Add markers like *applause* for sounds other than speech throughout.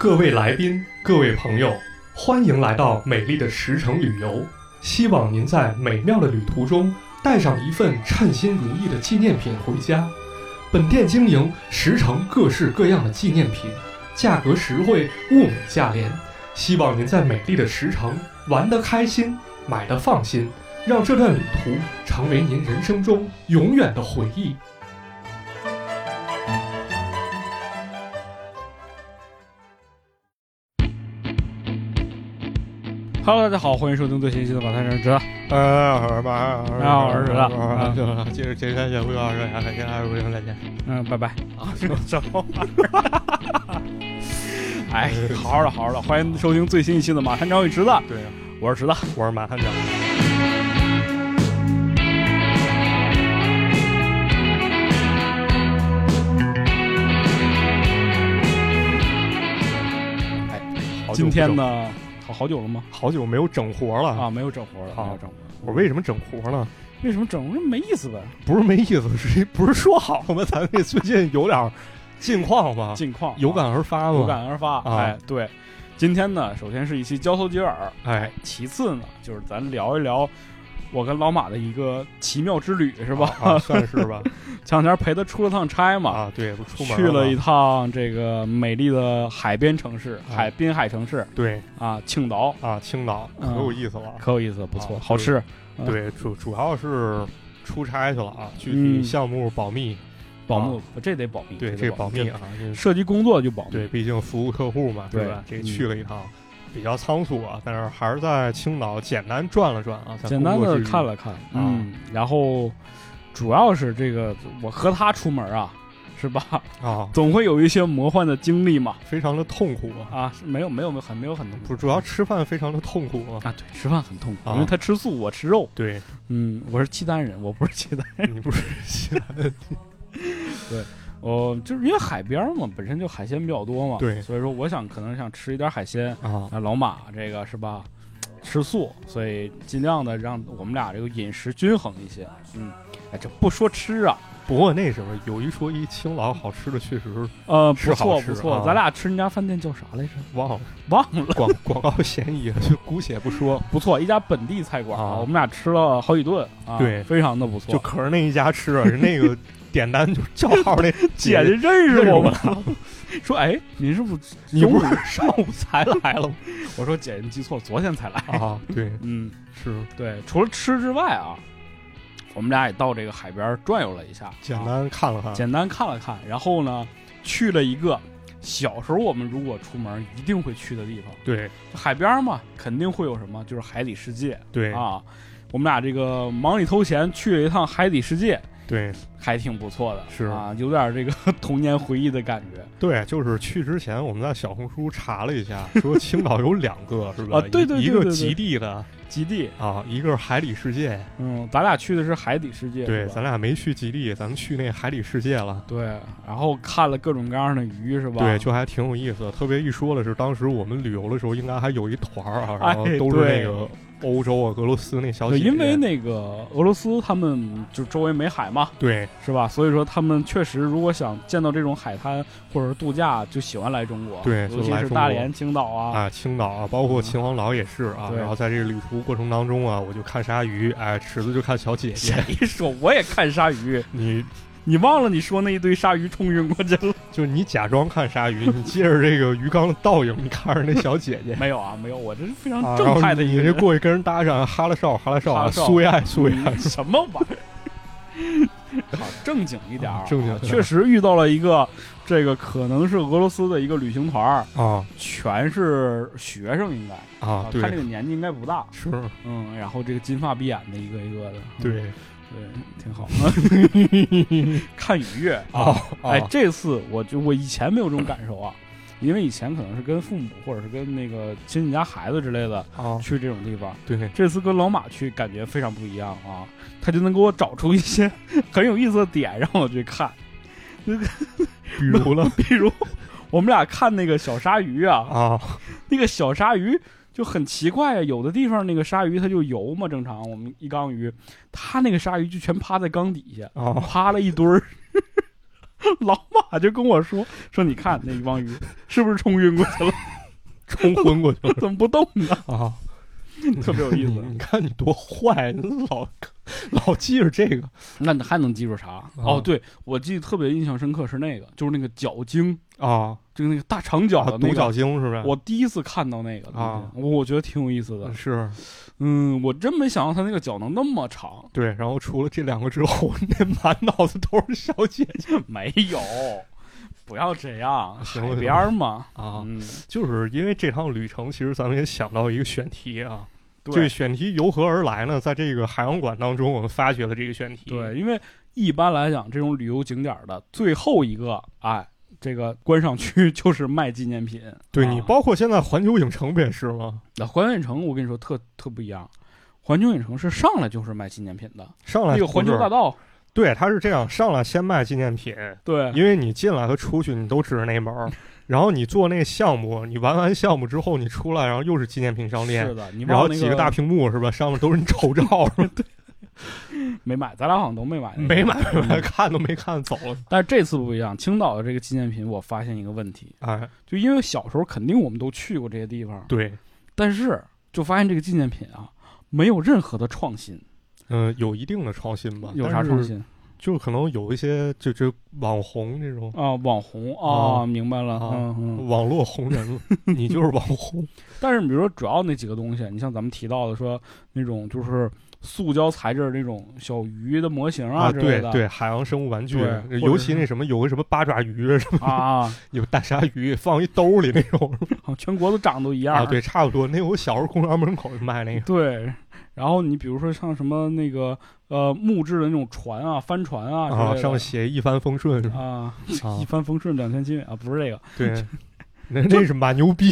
各位来宾，各位朋友，欢迎来到美丽的石城旅游。希望您在美妙的旅途中带上一份称心如意的纪念品回家。本店经营石城各式各样的纪念品，价格实惠，物美价廉。希望您在美丽的石城玩得开心，买得放心，让这段旅途成为您人生中永远的回忆。Hello，大家好，欢迎收听最新一期的《马探长知道》。呃，好吧，好儿子啊，就接着接下去，不要说呀，先还是再见嗯，拜拜。啊，什么玩意儿？哎，好好的，好好的，欢迎收听最新一期的《马探长与池子》，对，我是池子。我是马探长。哎，今天？呢，好好久了吗？好久没有整活了啊，没有整活了，没有整活。我为什么整活呢？为什么整活没意思呗？不是没意思，是不是说好了吗？*laughs* 咱这最近有点近况吧，近况有感而发吧。有感而发。啊哎，对，今天呢，首先是一期交头接耳，哎，其次呢，就是咱聊一聊我跟老马的一个奇妙之旅，是吧？啊，算是吧。前两天陪他出了趟差嘛，啊，对，不出门去了一趟这个美丽的海边城市，啊海滨海城市对啊，青岛，啊，青岛可嗯有意思了。可有意思，不错，啊好吃。嗯对，主主要是出差去了啊，具嗯体项目保密。保密，这得保密，对，得这保密啊，涉及工作就保密。对，毕竟服务客户嘛，对吧？这嗯去了一趟，比较仓促啊，但是还是在青岛简单转了转啊，简单的看了看，嗯，然后主要是这个我和他出门啊，是吧？啊，*laughs* 总会有一些魔幻的经历嘛。非常的痛苦啊。啊，是没有没有没有很没有很痛苦不，主要吃饭非常的痛苦啊。啊，对，吃饭很痛苦，啊因为他吃素，我吃肉。对，嗯，我是契丹人，我不是契丹人。你不是西南 *laughs* 我就是因为海边嘛，本身就海鲜比较多嘛，对所以说我想可能想吃一点海鲜。啊？那老马这个是吧，吃素，所以尽量的让我们俩这个饮食均衡一些。嗯，哎，这不说吃啊，不过那什么，有一说一，青岛好吃的确实是呃，不错不错，啊咱俩吃那家饭店叫啥来着？忘了忘了，广广告嫌疑，就姑且不说，不错，一家本地菜馆啊我们俩吃了好几顿啊，对非常的不错。就可是那一家吃啊，是那个点单就叫号那 *laughs* 姐姐认识我我吗？说哎，您是不是 *laughs* 你不是？*laughs* 上午才来了？吗？我说姐，你记错了，昨天才来。啊，对，嗯，是。对，除了吃之外啊，我们俩也到这个海边转悠了一下，简啊单看了看，简单看了看，然后呢，去了一个小时候我们如果出门一定会去的地方，对。海边嘛，肯定会有什么，就是海底世界对。啊。我们俩这个忙里偷闲去了一趟海底世界，对还挺不错的，是啊，有点这个 *laughs* 童年回忆的感觉。对，就是去之前我们在小红书查了一下，说青岛有两个 *laughs* 是吧？啊对对对一一个极地的极地，啊，一个是海底世界。嗯，咱俩去的是海底世界，对，咱俩没去极地，咱们去那海底世界了。对，然后看了各种各样的鱼，是吧？对，就还挺有意思的。特别一说的是，当时我们旅游的时候，应该还有一团儿啊，然后哎都是那对个欧洲啊、俄罗斯那小，姐姐。因为那个俄罗斯他们就周围没海嘛，对是吧？所以说他们确实如果想见到这种海滩或者是度假，就喜欢来中国。对尤其是大连、青岛啊。啊，青岛啊，包括秦皇岛也是啊。对然后在这个旅途过程当中啊，我就看鲨鱼，哎，池子就看小姐姐。谁说我也看鲨鱼？你你忘了你说那一堆鲨鱼冲晕过去了？*laughs* 就你假装看鲨鱼，你借着这个鱼缸的倒影，你看着那小姐姐。*laughs* 没有啊，没有，我这是非常啊，正派的一个这过去跟人搭讪，哈拉少，哈拉少苏维埃，苏维埃，嗯什么玩意儿？*laughs* 好，正经一点正经确实遇到了一个这个可能是俄罗斯的一个旅行团儿，啊。全是学生，应该啊，他这，个年纪应该不大，是，嗯，然后这个金发碧眼的一个一个的，嗯对对，挺好。*laughs* 看愉悦啊，哎啊，这次我就我以前没有这种感受啊，因为以前可能是跟父母或者是跟那个亲戚家孩子之类的啊，去这种地方，对，这次跟老马去感觉非常不一样啊，他就能给我找出一些 *laughs* 很有意思的点让我去看，比如了 *laughs* 比如我们俩看那个小鲨鱼啊，啊，那个小鲨鱼就很奇怪啊，有的地方那个鲨鱼它就游嘛，正常我们一缸鱼，它那个鲨鱼就全趴在缸底下，啊，趴了一堆儿。*laughs* 老马就跟我说说，你看那一帮鱼是不是冲晕过去了？*laughs* 冲昏过去了怎么不动呢？啊！*laughs* 特别有意思你你看你多坏，老 *laughs* 老记着这个那你还能记住啥？哦，对，我记得特别印象深刻是那个，就是那个角鲸，啊，就是那个大长脚啊的。独角鲸是不是？我第一次看到那个啊我我觉得挺有意思的。是嗯，我真没想到它那个脚能那么长。对，然后除了这两个之后，*laughs* 那满脑子都是小姐姐没有，不要这样，行了海边嘛。啊。嗯，就是因为这趟旅程，其实咱们也想到一个选题啊。这选题由何而来呢？在这个海洋馆当中，我们发掘了这个选题。对，因为一般来讲，这种旅游景点的最后一个，哎，这个观赏区就是卖纪念品。对你啊包括现在环球影城不也是吗？那环球影城，我跟你说特特不一样。环球影城是上来就是卖纪念品的，上来那个环球大道，对，它是这样，上来先卖纪念品，对，因为你进来和出去你都指着那门儿，然后你做那个项目，你玩完项目之后你出来，然后又是纪念品商店是，的，你然后几个大屏幕是吧？上面都是你丑照，*laughs* 对没买，咱俩好像都没买，没买 *laughs* 没买，看都没看走了。但是这次不一样，青岛的这个纪念品，我发现一个问题，哎，就因为小时候肯定我们都去过这些地方，对，但是就发现这个纪念品啊，没有任何的创新，嗯、有一定的创新吧？有啥创？新就可能有一些就就网红那种啊？网红啊，啊明白了，啊嗯嗯。网络红人，*laughs* 你就是网红。但是比如说主要那几个东西，你像咱们提到的说那种就是塑胶材质的这种小鱼的模型啊，之类的，对对，海洋生物玩具尤其那什么有个什么八爪鱼什么，啊，*laughs* 有大鲨鱼放一兜里那种。好 *laughs* 全国都长得都一样啊，对，差不多。那我小时候公园门口就卖那个。对，然后你比如说像什么那个呃木质的那种船啊、帆船啊之啊，上面写一帆风顺？啊，啊。*laughs* 一，帆风顺两千斤啊，不是这个。对，那那是蛮牛逼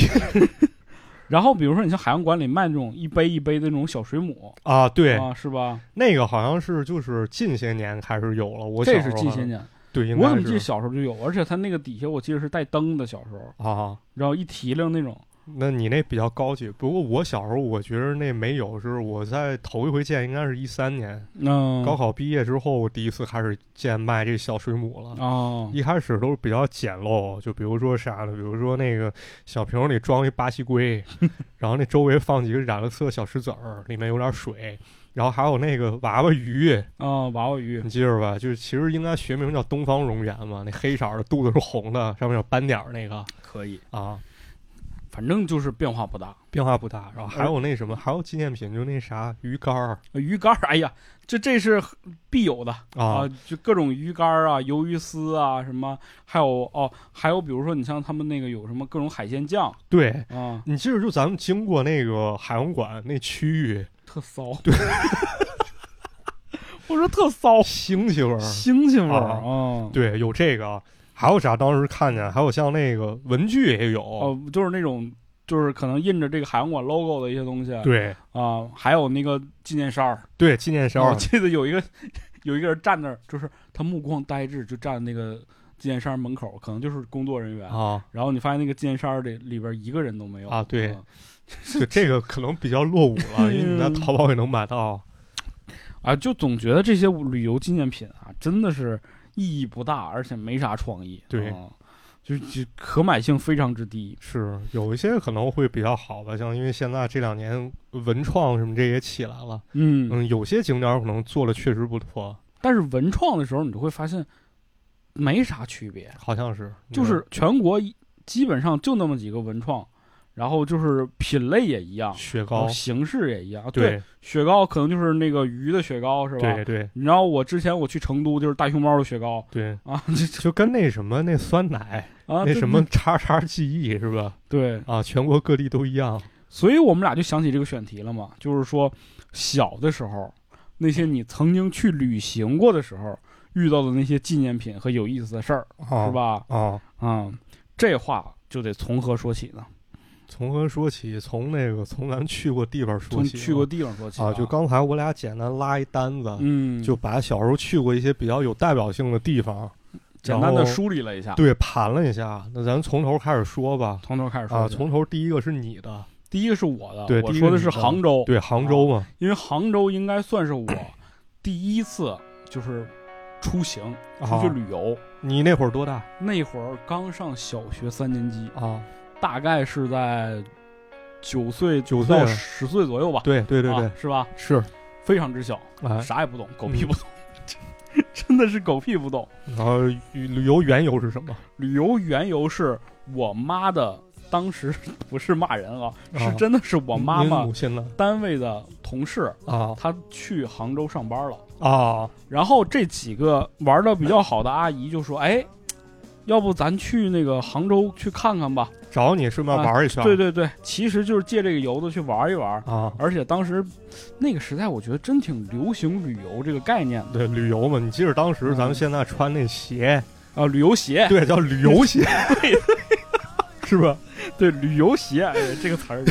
然后比如说你像海洋馆里卖那种一杯一杯的那种小水母啊！对，啊，是吧？那个好像是就是近些年开始有了，我小这是近些年，对，应该我怎么记得小时候就有，而且它那个底下我记得是带灯的，小时候，啊。然后一提溜那种。那你那比较高级，不过我小时候我觉得那没有，是我在头一回见，应该是一三年、嗯，高考毕业之后，我第一次开始见卖这小水母了。哦，一开始都是比较简陋，就比如说啥呢？比如说那个小瓶里装一巴西龟，*laughs* 然后那周围放几个染了色小石子儿，里面有点水，然后还有那个娃娃鱼，啊，娃娃鱼你记着吧？就是其实应该学名叫东方蝾螈嘛，那黑色儿的肚子是红的，上面有斑点儿那个可以，啊，反正就是变化不大。变化不大。然后还有那什么，还有纪念品，就那啥鱼竿儿鱼竿儿，哎呀，这这是必有的啊，就各种鱼竿儿啊、鱿鱼丝啊，什么，还有哦，还有比如说你像他们那个有什么各种海鲜酱对。啊，你记着，就咱们经过那个海洋馆那区域，特骚。对，*laughs* 我说特骚，腥气味儿，腥气味儿啊啊。对，有这个，还有啥？当时看见，还有像那个文具也有，哦，就是那种，就是可能印着这个海洋馆 logo 的一些东西。对啊，还有那个纪念衫儿。对，纪念衫儿，我记得有一个 *laughs* 有一个人站那儿，就是他目光呆滞，就站那个纪念衫门口，可能就是工作人员。啊，然后你发现那个纪念衫里里边一个人都没有啊对嗯就这个可能比较落伍了，因为你在嗯淘宝也能买到。*laughs* 啊，就总觉得这些旅游纪念品啊，真的是意义不大，而且没啥创意。对啊就就可买性非常之低。是有一些可能会比较好吧，像因为现在这两年文创什么这也起来了，嗯，嗯，有些景点儿可能做的确实不错，但是文创的时候，你就会发现没啥区别，好像是就是全国基本上就那么几个文创，然后就是品类也一样，雪糕形式也一样。对雪糕可能就是那个鱼的雪糕，是吧？对对你知道我之前我去成都就是大熊猫的雪糕对，啊，*laughs* 这就跟那什么那酸奶啊那什么叉叉记忆是吧？对，啊，全国各地都一样。*laughs* 所以我们俩就想起这个选题了嘛，就是说小的时候那些你曾经去旅行过的时候遇到的那些纪念品和有意思的事儿，啊是？吧？啊，嗯，这话就得从何说起呢？从何说起？从那个从咱去过地方说起。从去过地方说起啊，就刚才我俩简单拉一单子，嗯，就把小时候去过一些比较有代表性的地方，简单的梳理了一下，对盘了一下。那咱从头开始说吧。从头开始说啊，从头第一个是你的，第一个是我的，对我说的是杭州，对杭州嘛，因为杭州应该算是我 *clears throat* 第一次就是出行出啊去旅游。你那会儿多大那会儿刚上小学三年级，啊？大概是在九岁九岁到十岁左右吧。对对对对啊，是吧？是，非常之小，哎，啥也不懂，狗屁不懂，*laughs* 真的是狗屁不懂。然后旅旅游缘由是什么？旅游缘由是我妈的，当时不是骂人啊，啊是真的是我妈妈？单位的同事，啊她去杭州上班了。啊然后这几个玩的比较好的阿姨就说：“哎，要不咱去那个杭州去看看吧。找你顺便玩一？”圈。对对对，其实就是借这个由子去玩一玩。啊，而且当时那个时代，我觉得真挺流行旅游这个概念的。对旅游嘛，你记着当时咱们嗯现在穿那鞋，啊，旅游鞋，对，叫旅游鞋，对 *laughs* 是吧？对，旅游鞋，哎，这个词儿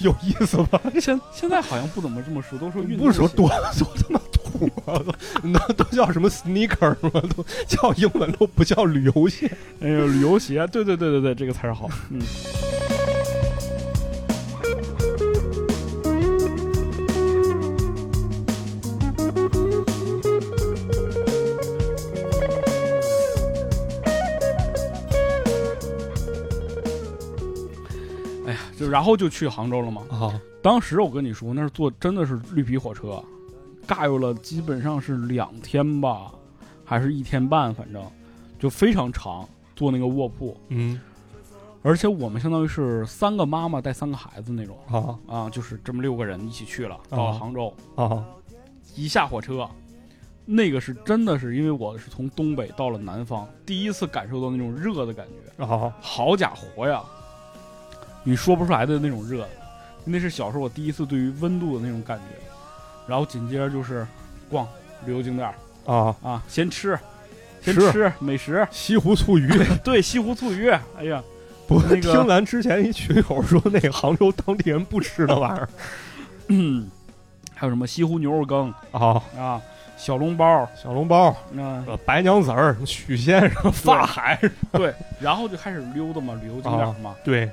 有 *laughs* 有意思吧？现现在好像不怎么这么说，都说运动鞋。不说多多他妈土啊，都那都叫什么 sneaker 吗？都叫英文都不叫旅游鞋。哎呦，旅游鞋，对对对对对，这个词儿好，嗯。哎呀，就然后就去杭州了嘛。啊当时我跟你说，那是坐真的是绿皮火车，尬游了基本上是两天吧，还是一天半，反正就非常长，坐那个卧铺。嗯。而且我们相当于是三个妈妈带三个孩子那种。啊。啊，就是这么六个人一起去了，到了杭州，啊。一下火车，那个是真的是因为我是从东北到了南方，第一次感受到那种热的感觉，啊。好家伙呀，你说不出来的那种热，那是小时候我第一次对于温度的那种感觉。然后紧接着就是逛旅游景点儿。啊！啊，先吃，先吃。吃美食，西湖醋鱼，对，西湖醋鱼，哎呀，不那个听咱之前一群友说，那个杭州当地人不吃那玩意儿。嗯，*coughs* 还有什么西湖牛肉羹。啊。啊，小笼包，小笼包、啊，呃白娘子儿、许仙、什么法海，对，然后就开始溜达嘛，旅游景点儿嘛，对。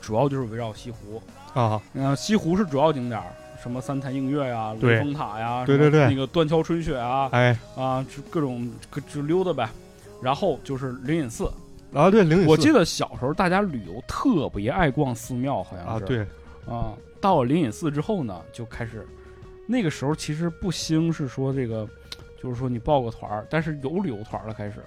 主要就是围绕西湖。啊，嗯、西湖是主要景点儿，什么三潭映月呀、对。雷峰塔呀，对对对。那个断桥春雪啊，哎。啊，就各种各就溜达呗。然后就是灵隐寺，啊，对，灵隐寺。我记得小时候大家旅游特别爱逛寺庙，好像是，啊，对。啊，到了灵隐寺之后呢，就开始，那个时候其实不兴是说这个，就是说你报个团儿，但是有旅游团了开始，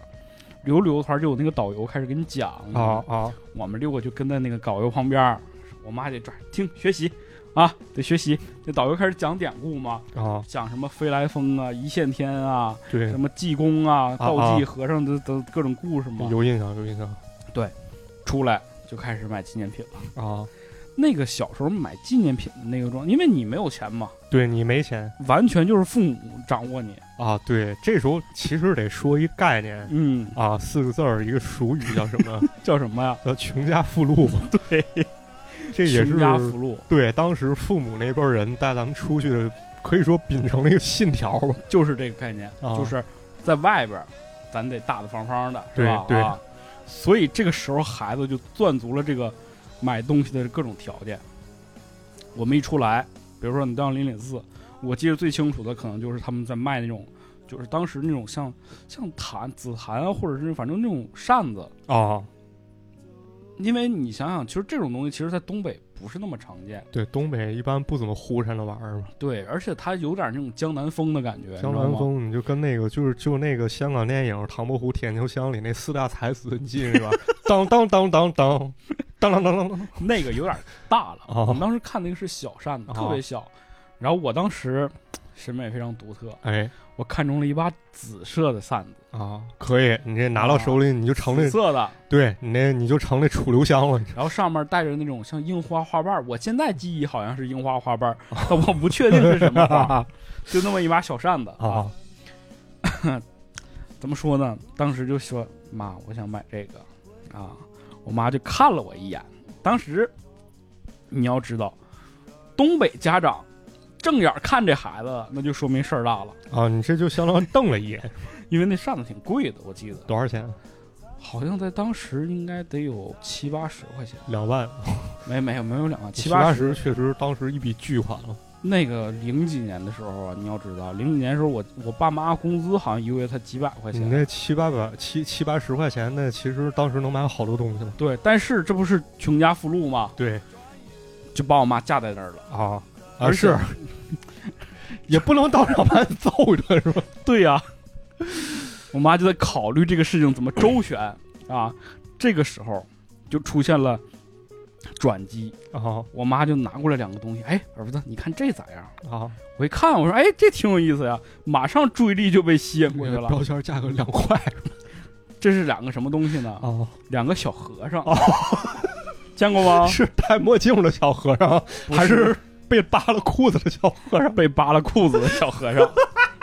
有旅游团就有那个导游开始给你讲啊，啊。我们六个就跟在那个导游旁边，我妈就抓听学习啊，得学习。这导游开始讲典故嘛，啊，讲什么飞来峰啊、一线天啊、对什，么济公啊、啊道济和尚的的各种故事嘛，有印象有印象对出来就开始买纪念品了。啊。*laughs* 那个小时候买纪念品的那个装，因为你没有钱嘛，对你没钱完全就是父母掌握你。啊，对，这时候其实得说一概念嗯，啊，四个字儿一个俗语叫什么？*laughs* 叫什么呀？叫穷家富路嘛。*laughs* 对，*laughs* 这也是福禄，对当时父母那辈人带咱们出去的，可以说秉承了一个信条吧。就是这个概念，啊就是在外边，咱得大大方方的，是吧？对对啊，所以这个时候孩子就攥足了这个买东西的各种条件。我们一出来，比如说你到灵隐寺，我记得最清楚的可能就是他们在卖那种，就是当时那种像像檀紫檀啊，或者是反正那种扇子，啊，因为你想想，其实这种东西其实在东北不是那么常见，对，东北一般不怎么呼扇那玩意儿嘛。对，而且它有点那种江南风的感觉，江南风，你就跟那个就是就那个香港电影《唐伯虎点秋香》里那四大才子，你记得是吧？当当当当当，当当当当当。那个有点大了。哦我们当时看那个是小扇子，哦特别小。然后我当时审美非常独特，哎我看中了一把紫色的扇子，啊，可以，你这拿到手里你就成那紫，色的，对你那你就成了楚留香了。然后上面带着那种像樱花花瓣儿。我现在记忆好像是樱花花瓣 *laughs* 我不确定是什么花，*laughs* 就那么一把小扇子啊，*coughs* 怎么说呢？当时就说妈，我想买这个啊。我妈就看了我一眼。当时你要知道，东北家长正眼看这孩子，那就说明事儿大了。啊，你这就相当于瞪了一眼，因为那扇子挺贵的，我记得多少钱？好像在当时应该得有七八十块钱，两万，没没有没有两万七七八十，确实当时一笔巨款了。那个零几年的时候啊，你要知道，零几年的时候我我爸妈工资好像一个月才几百块钱，你那七八百七七八十块钱，那其实当时能买好多东西了。对，但是这不是穷家富路吗？对就把我妈架在那儿了。啊啊而是，*laughs* 也不能当场把你揍一顿是吧？*laughs* 对呀、我妈就在考虑这个事情怎么周旋啊。这个时候就出现了转机，啊我妈就拿过来两个东西，哎，儿子，你看这咋样？啊，我一看，我说，哎，这挺有意思呀，马上注意力就被吸引过去了。标签价格两块 *laughs* 这是两个什么东西呢？啊，两个小和尚，哦见过吗？是戴墨镜的小和尚，不还是被扒了裤子的小和尚？*laughs* 被扒了裤子的小和尚？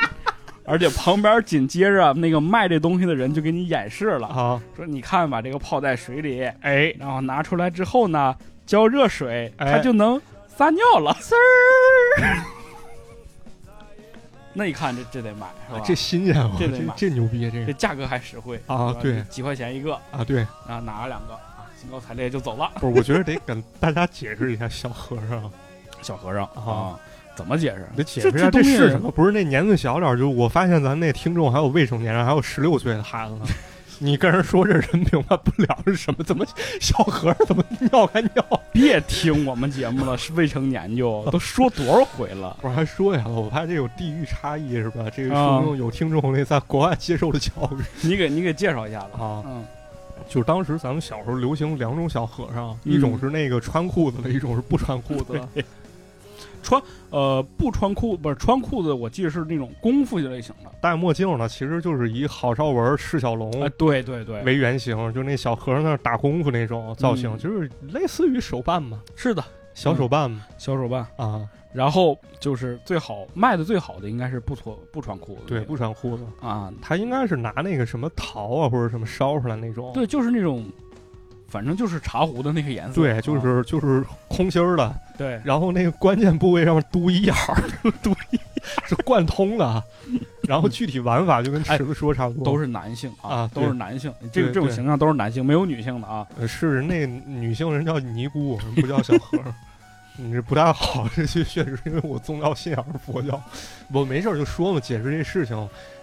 *laughs* 而且旁边紧接着那个卖这东西的人就给你演示了，啊，说你看把这个泡在水里，哎，然后拿出来之后呢，浇热水，哎它就能撒尿了。丝儿，*laughs* 那一看这这得买是吧？这新鲜啊，这这得买这牛逼，这个这价格还实惠啊对几块钱一个，啊，对，然后拿了两个啊，兴高采烈就走了。不是，我觉得得跟大家解释一下小和尚，小和尚啊，怎么解释？得解释一下这是什么？不是那年岁小点儿，就我发现咱那听众还有未成年人，还有十六岁的孩子呢。你跟人说这人明白不了是什么？怎么小和尚怎么尿开尿？*laughs* 别听我们节目了，是未成年就都说多少回了。我还说呀，我怕这有地域差异是吧？这个啊说明有听众那在国外接受的教育 *laughs* 你给你给介绍一下子啊。嗯，就是当时咱们小时候流行两种小和尚，嗯一种是那个穿裤子的，一种是不穿裤子的。呃，不穿裤不是穿裤子，我记得是那种功夫类型的。戴墨镜呢，其实就是以郝邵文、释小龙哎，对对对，为原型，就那小和尚那儿打功夫那种造型，嗯就是类似于手办嘛，是的，小手办嘛、小手办。啊。然后就是最好卖的最好的应该是不脱不穿裤子的对，个，不穿裤子，啊，他应该是拿那个什么桃啊或者什么烧出来那种。对，就是那种，反正就是茶壶的那个颜色。对，就啊是就是空心儿的，对，然后那个关键部位上面嘟一眼儿，*laughs* 嘟一是贯通的，然后具体玩法就跟池子说差不多，都是男性啊都是男性，这个这种形象都是男性，没有女性的啊。呃是那女性人叫尼姑，不叫小和尚。*laughs* 你这不太好，这确确实因为我宗教信仰是佛教，我没事儿就说嘛，解释这事情。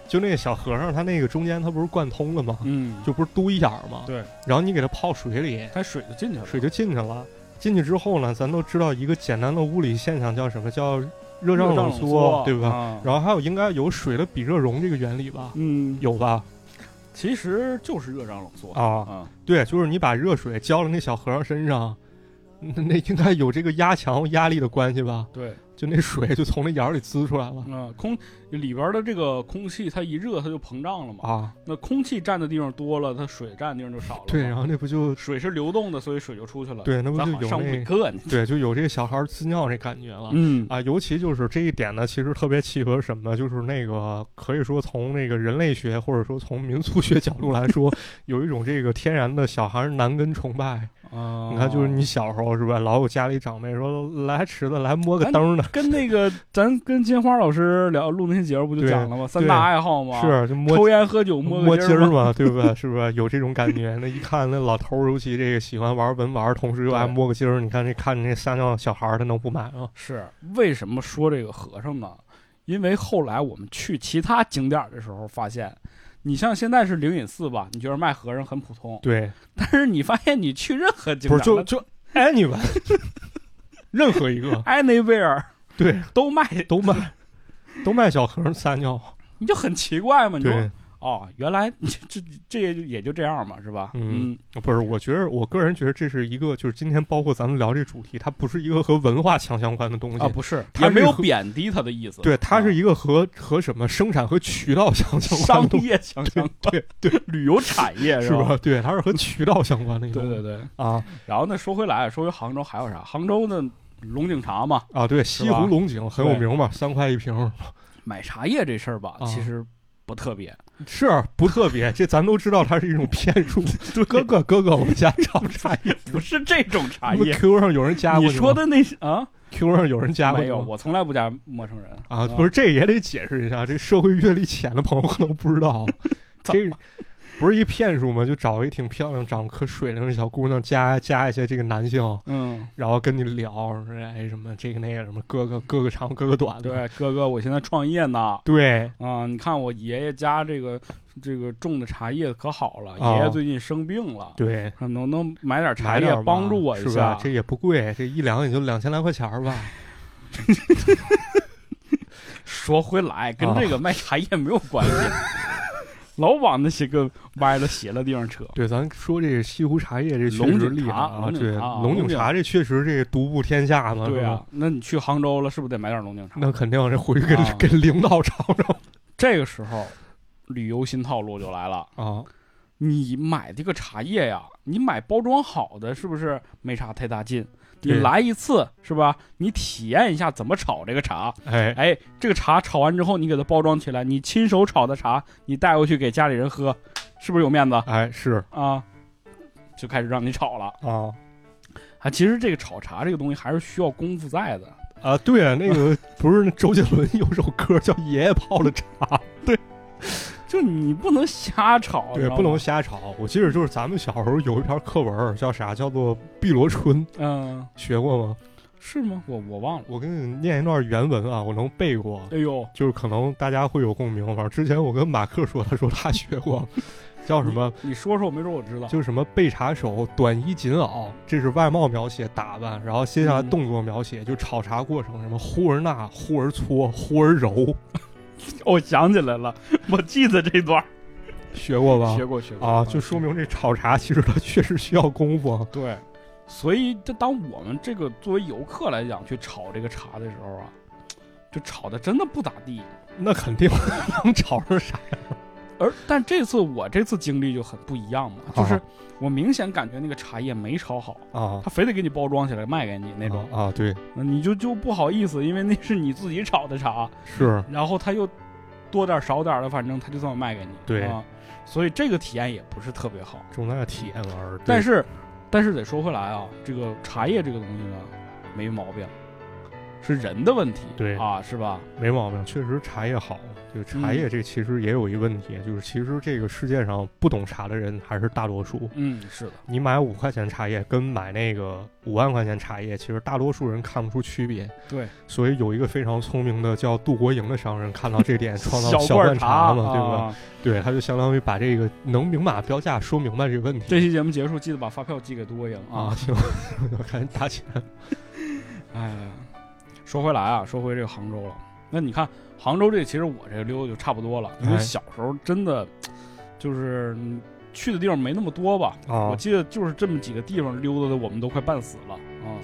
就那个小和尚，他那个中间他不是贯通了吗？嗯，就不是嘟一眼儿吗？对，然后你给它泡水里，它水就进去了。水就进去了。进去之后呢，咱都知道一个简单的物理现象叫什么？叫热胀冷缩，对吧？啊然后还有应该有水的比热容这个原理吧？嗯，有吧？其实就是热胀冷缩啊，啊。对，就是你把热水浇了那小和尚身上，那那应该有这个压强压力的关系吧？对，就那水就从那眼儿里滋出来了啊，空里边的这个空气，它一热它就膨胀了嘛。啊！那空气占的地方多了，它水占的地方就少了。对，然后那不就水是流动的，所以水就出去了。对，那不就有那课呢。*laughs* 对，就有这个小孩儿滋尿这感觉了。嗯啊，尤其就是这一点呢，其实特别契合什么呢？就是那个可以说从那个人类学或者说从民俗学角度来说，*laughs* 有一种这个天然的小孩儿男根崇拜。啊，你看，就是你小时候是吧，老有家里长辈说来池子来摸个灯儿呢，跟那个咱跟金花老师聊录那些节目不就讲了吗？三大爱好吗，是就摸抽烟喝酒摸摸筋儿嘛，对不。*laughs* 对？是不是有这种感觉？那一看那老头儿，尤其这个喜欢玩文玩，同时又爱摸个筋儿，你看这看着那撒尿小孩儿，他能不买吗？是为什么说这个和尚呢？因为后来我们去其他景点的时候发现，你像现在是灵隐寺吧，你觉得卖和尚很普通，对，*laughs* 但是你发现你去任何景不点儿，是就就 anyone，*laughs* 任何一个 anywhere 对都卖，都卖，都卖小和尚撒尿，你就很奇怪嘛。你说对。哦，原来这这也就也就这样嘛，是吧？嗯不是，我觉得我个人觉得这是一个，就是今天包括咱们聊这主题，它不是一个和文化强相关的东西啊，不是，也没有贬低它的意思。对，它啊是一个和和什么生产和渠道相相关商业相相关，对对，*laughs* 旅游产业吧？是吧？对，它是和渠道相关的一个。对对对。啊然后呢，说回来，说回杭州还有啥？杭州的龙井茶嘛，啊，对，西湖龙井很有名嘛，三块一瓶，买茶叶这事儿吧，啊其实不特别。是不特别，这咱都知道它是一种 *laughs* 骗术。哥哥哥哥，我们家炒茶叶，不是这种茶叶。Q 上有人加过你说的那是啊？Q 上有人加过没有，我从来不加陌生人啊，不是，这也得解释一下，这社会阅历浅的朋友可能不知道，*laughs* 这不是一骗术吗？就找一挺漂亮、长可水灵的小姑娘，加加一些这个男性，嗯，然后跟你聊，说哎什么这个那个什么哥哥哥哥长哥哥短，对，哥哥，我现在创业呢，对啊，你看我爷爷家这个这个种的茶叶可好了，啊爷爷最近生病了，对，能能能买点茶叶帮助我一是下吧？？这也不贵，这一两也就两千来块钱儿吧。*laughs* 说回来，跟啊这个卖茶叶没有关系，*laughs* 老往那些个歪了斜了地方扯。*laughs* 对，咱说这个西湖茶叶，这确龙实厉害井茶啊！对，龙井茶这确实这个独步天下嘛，对啊，，那你去杭州了，是不是得买点龙井茶？那肯定这回去给、啊跟领导尝尝 *laughs* 这个时候，旅游新套路就来了。啊。你买这个茶叶呀，你买包装好的，是不是没啥太大劲？你来一次是吧？你体验一下怎么炒这个茶。哎，哎，这个茶炒完之后，你给它包装起来，你亲手炒的茶，你带回去给家里人喝，是不是有面子哎，是啊？就开始让你炒了啊啊！其实这个炒茶这个东西还是需要功夫在的。啊，对啊，那个不是周杰伦有首歌叫《爷爷泡的茶》，*laughs* 就你不能瞎炒，对，不能瞎炒。我记得就是咱们小时候有一篇课文叫啥，叫做《碧螺春》，嗯，学过吗？是吗？我我忘了。我给你念一段原文啊，我能背过。哎呦，就是可能大家会有共鸣。反正之前我跟马克说，他说他学过，*laughs* 叫什么？你说说，没准我知道。就是什么背茶手、短衣锦袄，这是外貌描写打扮，然后接下来嗯动作描写，就炒茶过程，什么忽而纳、忽而搓、忽而揉，*laughs* 我想起来了，我记得这段 *laughs* 学过吧？学过学过啊，就说明这炒茶其实它 *laughs* 确实需要功夫。对。所以，这当我们这个作为游客来讲，去炒这个茶的时候啊，就炒的真的不咋地。那肯定能炒成啥样而但这次我这次经历就很不一样嘛，就是啊我明显感觉那个茶叶没炒好，啊？他非得给你包装起来卖给你那种，啊，对，那你就就不好意思，因为那是你自己炒的茶，是然后他又多点少点的，反正他就这么卖给你。对啊，所以这个体验也不是特别好。重大体验玩儿。但是，但是得说回来啊，这个茶叶这个东西呢，没毛病，是人的问题。对啊，是吧？没毛病，确实茶叶好。就茶嗯叶这其实也有一个问题，就是其实这个世界上不懂茶的人还是大多数。嗯，是的。你买五块钱茶叶跟买那个五万块钱茶叶，其实大多数人看不出区别。对，所以有一个非常聪明的叫杜国营的商人看到这点，*laughs* 创造小罐罐茶嘛，对吧？啊对，他就相当于把这个能明码标价说明白这个问题。这期节目结束，记得把发票寄给杜国营啊，啊。行，*laughs* 我赶紧打钱。*laughs* 哎，说回来啊，说回这个杭州了。那你看杭州这，其实我这个溜达就差不多了，因为哎小时候真的就是嗯去的地方没那么多吧。啊我记得就是这么几个地方溜达的，我们都快半死了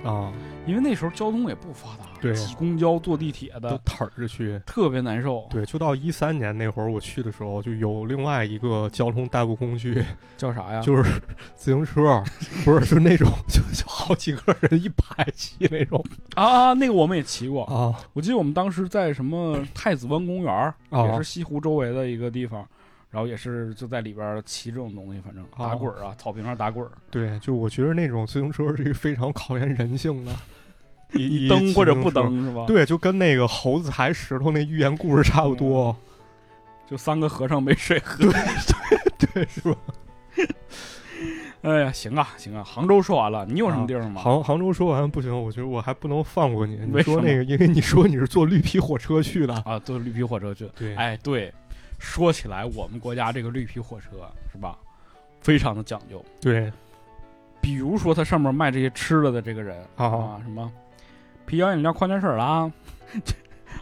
啊！啊，因为那时候交通也不发达，对挤公交、坐地铁的都腿儿着去。特别难受。对，就到一三年那会儿，我去的时候，就有另外一个交通代步工具，叫啥呀？就是 *laughs* 自行车，不是，是那种就就好几个人一排骑那种啊啊，那个我们也骑过。啊我记得我们当时在什么太子湾公园，啊也是西湖周围的一个地方，然后也是就在里边骑这种东西，反正哦打滚儿啊，草坪上打滚儿，对，就我觉得那种自行车是一个非常考验人性的，一一蹬或者不自行车。蹬是吧？，对，就跟那个猴子抬石头那寓言故事差不多，就三个和尚没水喝。对对，是吧？*laughs* 哎呀，行啊行啊，杭州说完了，你有什么地方吗？杭杭州说完不行，我觉得我还不能放过你。你说那个，因为你说你是坐绿皮火车去的，啊，坐绿皮火车去。对，哎，对，说起来，我们国家这个绿皮火车是吧，非常的讲究。对比如说，它上面卖这些吃的的这个人啊啊，什么啤酒、饮料、矿泉水啦，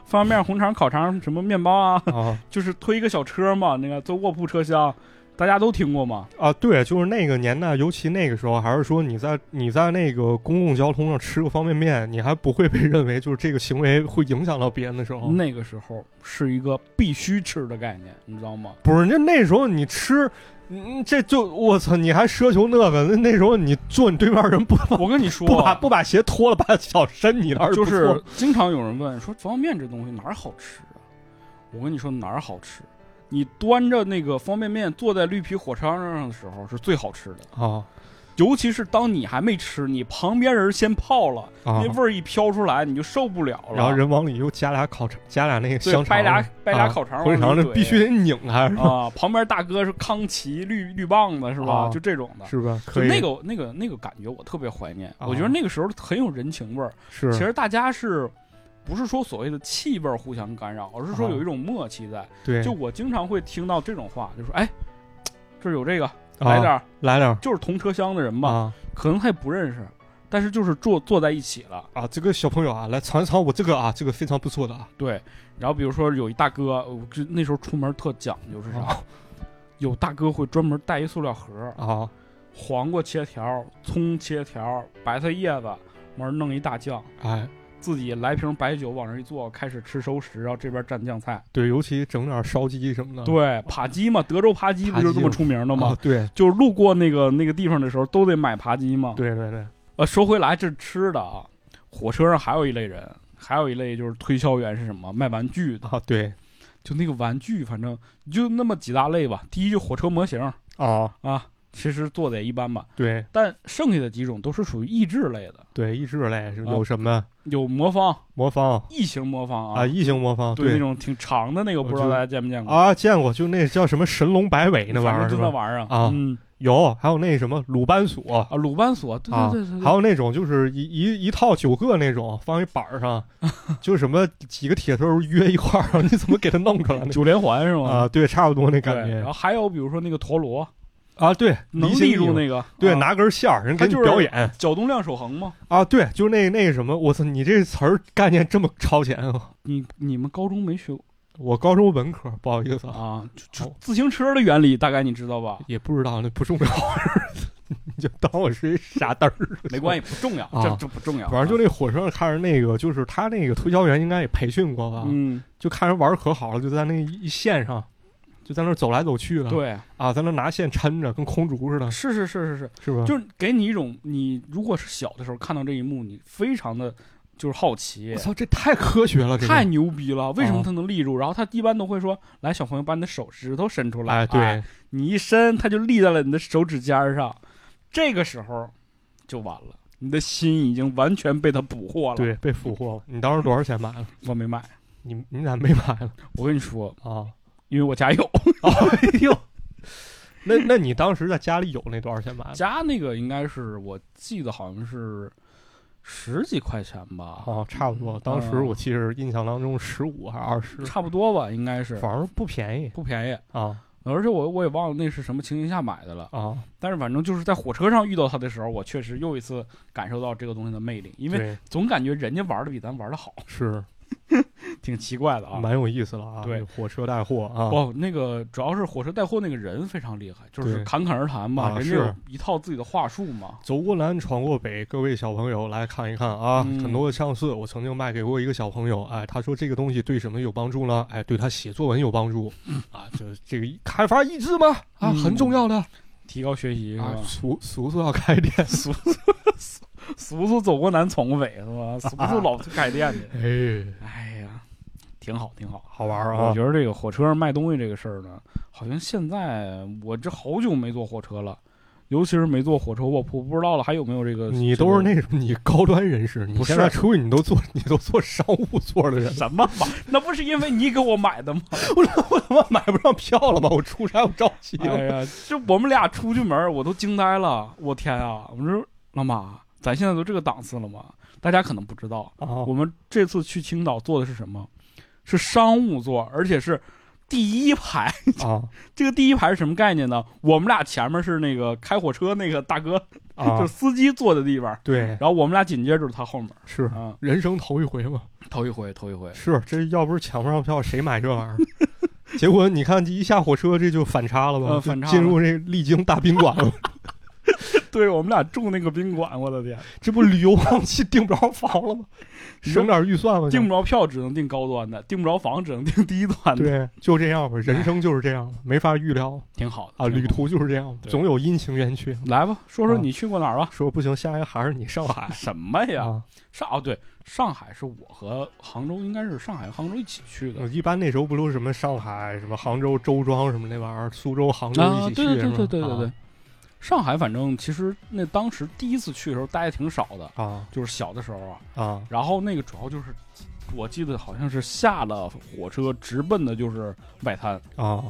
方便面、红肠、烤肠，什么面包啊，啊 *laughs* 就是推一个小车嘛，那个坐卧铺车厢，大家都听过吗。啊，对，就是那个年代，尤其那个时候，还是说你在你在那个公共交通上吃个方便面，你还不会被认为就是这个行为会影响到别人的时候，那个时候是一个必须吃的概念，你知道吗？不是，那那时候你吃，嗯，这就我操，你还奢求那个？那那时候你坐你对面人不我跟你说，不把不把鞋脱了，把脚伸你那儿，就是经常有人问说方便面这东西哪儿好吃啊？我跟你说哪儿好吃？你端着那个方便面坐在绿皮火车上的时候是最好吃的。啊，尤其是当你还没吃，你旁边人先泡了，啊那，味儿一飘出来，你就受不了了。然后人往里又加俩烤肠，加俩那个对香肠，掰俩掰俩啊烤肠回肠往里怼那必须得拧开，是吧？啊，旁边大哥是康奇绿绿棒子是吧？啊就这种的。是吧？就可以，那个那个那个感觉，我特别怀念。啊我觉得那个时候很有人情味儿。是其实大家是不是说所谓的气味儿互相干扰，而是说啊有一种默契在。对，就我经常会听到这种话，就说：“哎，这儿有这个，啊来点儿。来点儿就是同车厢的人嘛，啊可能他也不认识，但是就是坐坐在一起了。啊！这个小朋友啊，来尝一尝我这个啊，这个非常不错的啊。对，然后比如说有一大哥，我就那时候出门特讲究是啥？啊有大哥会专门带一塑料盒，啊黄瓜切条，葱切条，白菜叶子，完儿弄一大酱，哎，自己来瓶白酒往这一坐，开始吃熟食，然后这边蘸酱菜。对，尤其整点烧鸡什么的，对，扒鸡嘛，德州扒鸡不就这么出名的吗？啊，对就是路过那个那个地方的时候，都得买扒鸡嘛。对对对，呃，说回来，这是吃的啊，火车上还有一类人，还有一类就是推销员是什么？卖玩具的。啊对就那个玩具，反正就那么几大类吧。第一就火车模型啊啊，其实做的也一般吧。对但剩下的几种都是属于益智类的，对，益智类有什么有魔方、魔方异形魔方啊，异形魔方对那种挺长的那个，不知道大家见没见过？啊，见过，就那叫什么神龙摆尾那玩意儿？就那玩意儿啊嗯有，还有那什么鲁班锁啊，鲁班锁，对啊对对对，还有那种就是一一一套九个那种，放一板儿上，*laughs* 就什么几个铁头约一块儿，你怎么给它弄出来？*laughs* 九连环是吗？啊，对，差不多那感觉，然后还有比如说那个陀螺，啊，对，能立住那个，对，啊拿根线儿，人给你表演角动量守恒吗？啊，对，就是那那什么，我操，你这词儿概念这么超前啊！你你们高中没学过我高中文科，不好意思啊，啊？就就自行车的原理，大概你知道吧？也不知道，那不重要，*laughs* 你就当我是一傻嘚儿。没关系，不重要，啊这这不重要。反正就那火车上看着那个，就是他那个推销员应该也培训过吧，嗯，就看人玩儿可好了，就在那一线上，就在那儿走来走去的，对，啊，在那拿线抻着，跟空竹似的，是是是是是，是吧？就是给你一种你如果是小的时候看到这一幕，你非常的就是好奇我，操，这太科学了，这个太牛逼了！为什么啊他能立住？然后他一般都会说：“来，小朋友，把你的手指头伸出来。”哎，对，你一伸，它就立在了你的手指尖儿上。这个时候就完了，你的心已经完全被他捕获了。，对，被俘获了。你当时多少钱买了？我没买。你你咋没买了？我跟你说，啊，因为我家有，*laughs* 哎呦，那那你当时在家里有那多少钱买的？家那个应该是我记得好像是十几块钱吧，哦，差不多。当时我记得印象当中十五还是二十，差不多吧，应该是。反正不便宜。不便宜。啊而且我我也忘了那是什么情形下买的了，啊！但是反正就是在火车上遇到它的时候，我确实又一次感受到这个东西的魅力，因为对，总感觉人家玩的比咱玩的好，是挺奇怪的啊。蛮有意思了啊。对，火车带货啊，哦，那个主要是火车带货那个人非常厉害，就是侃侃而谈嘛，啊是人家有一套自己的话术嘛。走过南，闯过北，各位小朋友来看一看啊！嗯很多的上次我曾经卖给过一个小朋友，哎，他说这个东西对什么有帮助呢？哎，对他写作文有帮助，啊，这这个开发意志吗？啊，嗯很重要的提高学习是啊吧。？叔叔叔要开店，叔叔叔走过南，闯过北是吧？俗俗老去开店的。哎，哎呀，挺好，挺好。好玩啊！我觉得这个火车上卖东西这个事儿呢，好像现在我这好久没坐火车了，尤其是没坐火车卧铺，不知道了还有没有这个。你都是那种你高端人士，你不是现在出去你都坐你都坐商务座的人，什么玩意儿？那不是因为你给我买的吗？我 *laughs* 我他妈买不上票了吗？我出差我着急了。哎呀，这我们俩出去门儿，我都惊呆了。我天啊！我说老马，咱现在都这个档次了吗？大家可能不知道，啊我们这次去青岛坐的是什么？是商务座，而且是第一排。*laughs* 啊这个第一排是什么概念呢？我们俩前面是那个开火车那个大哥，就啊是！司机坐的地方，对，然后我们俩紧接着就是他后面。是啊，人生头一回嘛。头一回，头一回。是，这要不是抢不上票，谁买这玩意儿？*laughs* 结果你看，一下火车这就反差了吧？呃反差进入这丽晶大宾馆了，*laughs* 对我们俩住那个宾馆，我的天，这不旅游旺季订不着房了吗？省点预算吧，订不着票只能订高端的，订不着房只能订低端的。对，就这样吧，人生就是这样，没法预料挺好的啊，旅途就是这样，总有阴晴圆缺。来吧，说说啊你去过哪儿吧？说不行，下一个还是你上海什么呀？啊？上哦对，上海是我和杭州，应该是上海杭州一起去的呃一般那时候不都是什么上海、什么杭州、周庄什么那玩意儿，苏州、杭州啊。一起去对对对对对对。上海反正其实那当时第一次去的时候待的挺少的，啊就是小的时候啊。啊然后那个主要就是，我记得好像是下了火车直奔的就是外滩，啊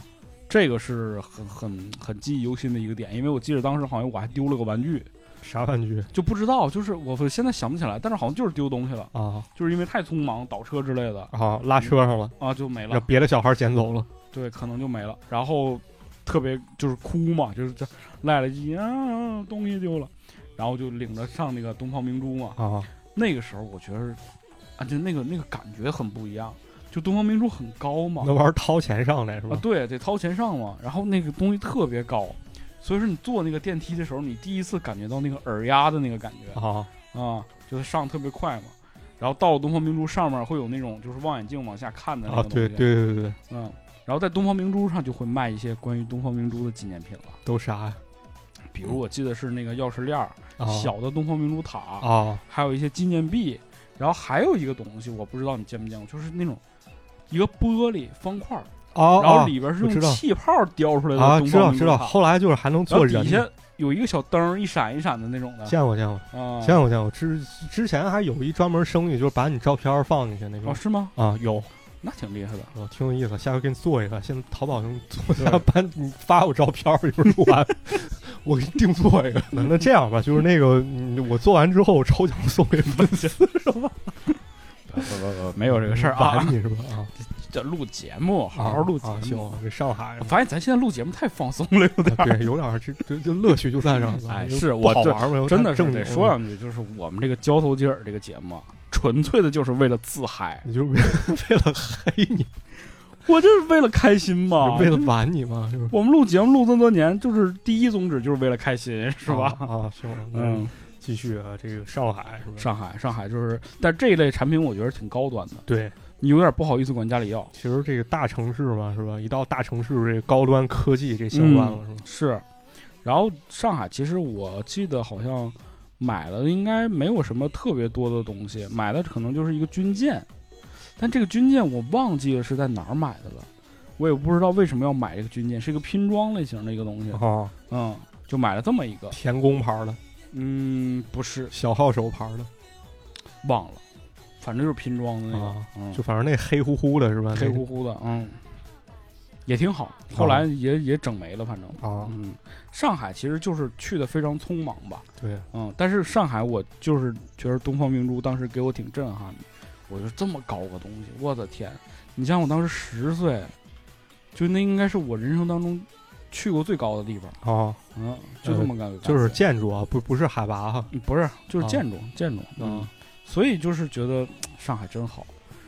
这个是很很很记忆犹新的一个点，因为我记得当时好像我还丢了个玩具，啥玩具就不知道，就是我现在想不起来，但是好像就是丢东西了，啊就是因为太匆忙倒车之类的啊拉车上了，啊就没让了，别的小孩捡走了对，可能就没了。然后特别就是哭嘛，就是这赖了一句啊东西丢了，然后就领着上那个东方明珠嘛，啊那个时候我觉得啊就那个那个感觉很不一样，就东方明珠很高嘛，那玩意儿掏钱上来是吧？，啊对，得掏钱上嘛。然后那个东西特别高，所以说你坐那个电梯的时候，你第一次感觉到那个耳压的那个感觉啊啊，就是上特别快嘛。然后到了东方明珠上面会有那种就是望远镜往下看的那啊对个东西，对对对对，嗯。然后在东方明珠上就会卖一些关于东方明珠的纪念品了，都啥呀？比如我记得是那个钥匙链儿、啊小的东方明珠塔，啊还有一些纪念币，然后还有一个东西我不知道你见没见过，就是那种一个玻璃方块然后里边是用气泡雕出来的啊东知道知道，方明珠塔后来就是还能做人底下有一个小灯儿一闪一闪的那种的见过见过啊，见过见过，之之前还有一专门生意，就是把你照片放进去那种哦是吗？啊有。那挺厉害的。哦，挺有意思，下回给你做一个。现在淘宝上做一下，把你发我照片儿，一会儿录完，*laughs* 我给你定做一个。那那这样吧，就是那个嗯我做完之后，我抽奖送给粉丝，*laughs* 不不不，没有这个事儿啊玩，你是吧？啊，*laughs* 这录节目，好好录节啊，目。行，这上海我发现咱现在录节目太放松了，有点儿。对，有点儿这这这乐趣就在这儿了。哎是我这好玩吗？真的是正得说两句，就是我们这个交头接耳这个节目啊，纯粹的就是为了自嗨，*laughs* 你就为 *laughs* 为了黑你，我就是为了开心嘛，为了玩你嘛，就是我们录节目录这么多年，就是第一宗旨就是为了开心，是吧？啊，啊行，*laughs* 嗯，，继续啊，这个上海是吧？上海，上海就是，但这一类产品我觉得挺高端的，对，你有点不好意思管家里要。其实这个大城市嘛，是吧？一到大城市，这个高端科技这相关了，是吧？是，然后上海其实我记得好像买了应该没有什么特别多的东西，买的可能就是一个军舰，但这个军舰我忘记了是在哪儿买的了，我也不知道为什么要买这个军舰，是一个拼装类型的一个东西，啊，嗯，就买了这么一个，田宫牌的，嗯，不是小号手牌的忘了，反正就是拼装的那个，就反正那黑乎乎的是吧？黑乎乎的，嗯，也挺好，后来也、也整没了，反正。啊，嗯，上海其实就是去的非常匆忙吧，对，嗯，但是上海我就是觉得东方明珠当时给我挺震撼的，我就这么高个东西，我的天！你像我当时十岁，就那应该是我人生当中去过最高的地方，啊，嗯，就这么个、就是建筑啊，不不是海拔哈，嗯不是就是啊建筑、建筑，嗯。啊，所以就是觉得上海真好，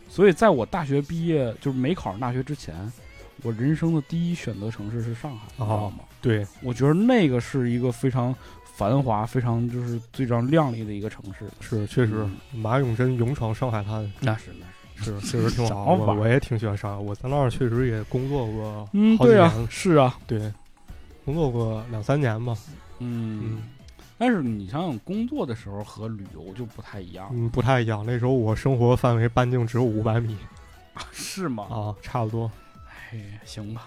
所以在我大学毕业就是没考上大学之前，我人生的第一选择城市是上海，你知道吗？对，我觉得那个是一个非常繁华、非常就是非常亮丽的一个城市。是确实，马永贞勇闯上海滩，那是那是，是确实挺好，什么玩意儿我我也挺喜欢上海，我在那儿确实也工作过，嗯，好几对啊，是啊，对，工作过两三年吧，嗯。嗯。但是你想想，工作的时候和旅游就不太一样，嗯，不太一样，那时候我生活范围半径只有五百米。*laughs* 是吗？啊，差不多，哎，行吧。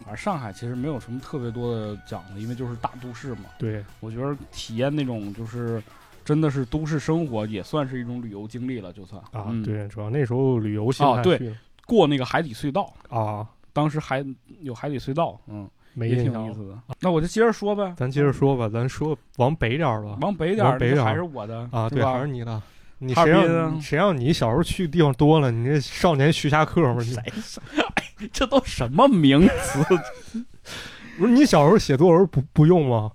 反正上海其实没有什么特别多的讲的，因为就是大都市嘛。对，我觉得体验那种就是真的是都市生活，也算是一种旅游经历了，就算啊，嗯、，对，主要那时候旅游心啊对过那个海底隧道，啊，当时还有海底隧道，嗯，也挺有意。思的。那我就接着说呗，咱接着说吧，咱说往北点儿吧。往北点儿，北点还是我的啊，对，还是你的。你谁让谁让你小时候去的地方多了？你这少年徐霞客嘛？你谁 *laughs* 这都什么名词？*laughs* 不是你小时候写作文不不用吗？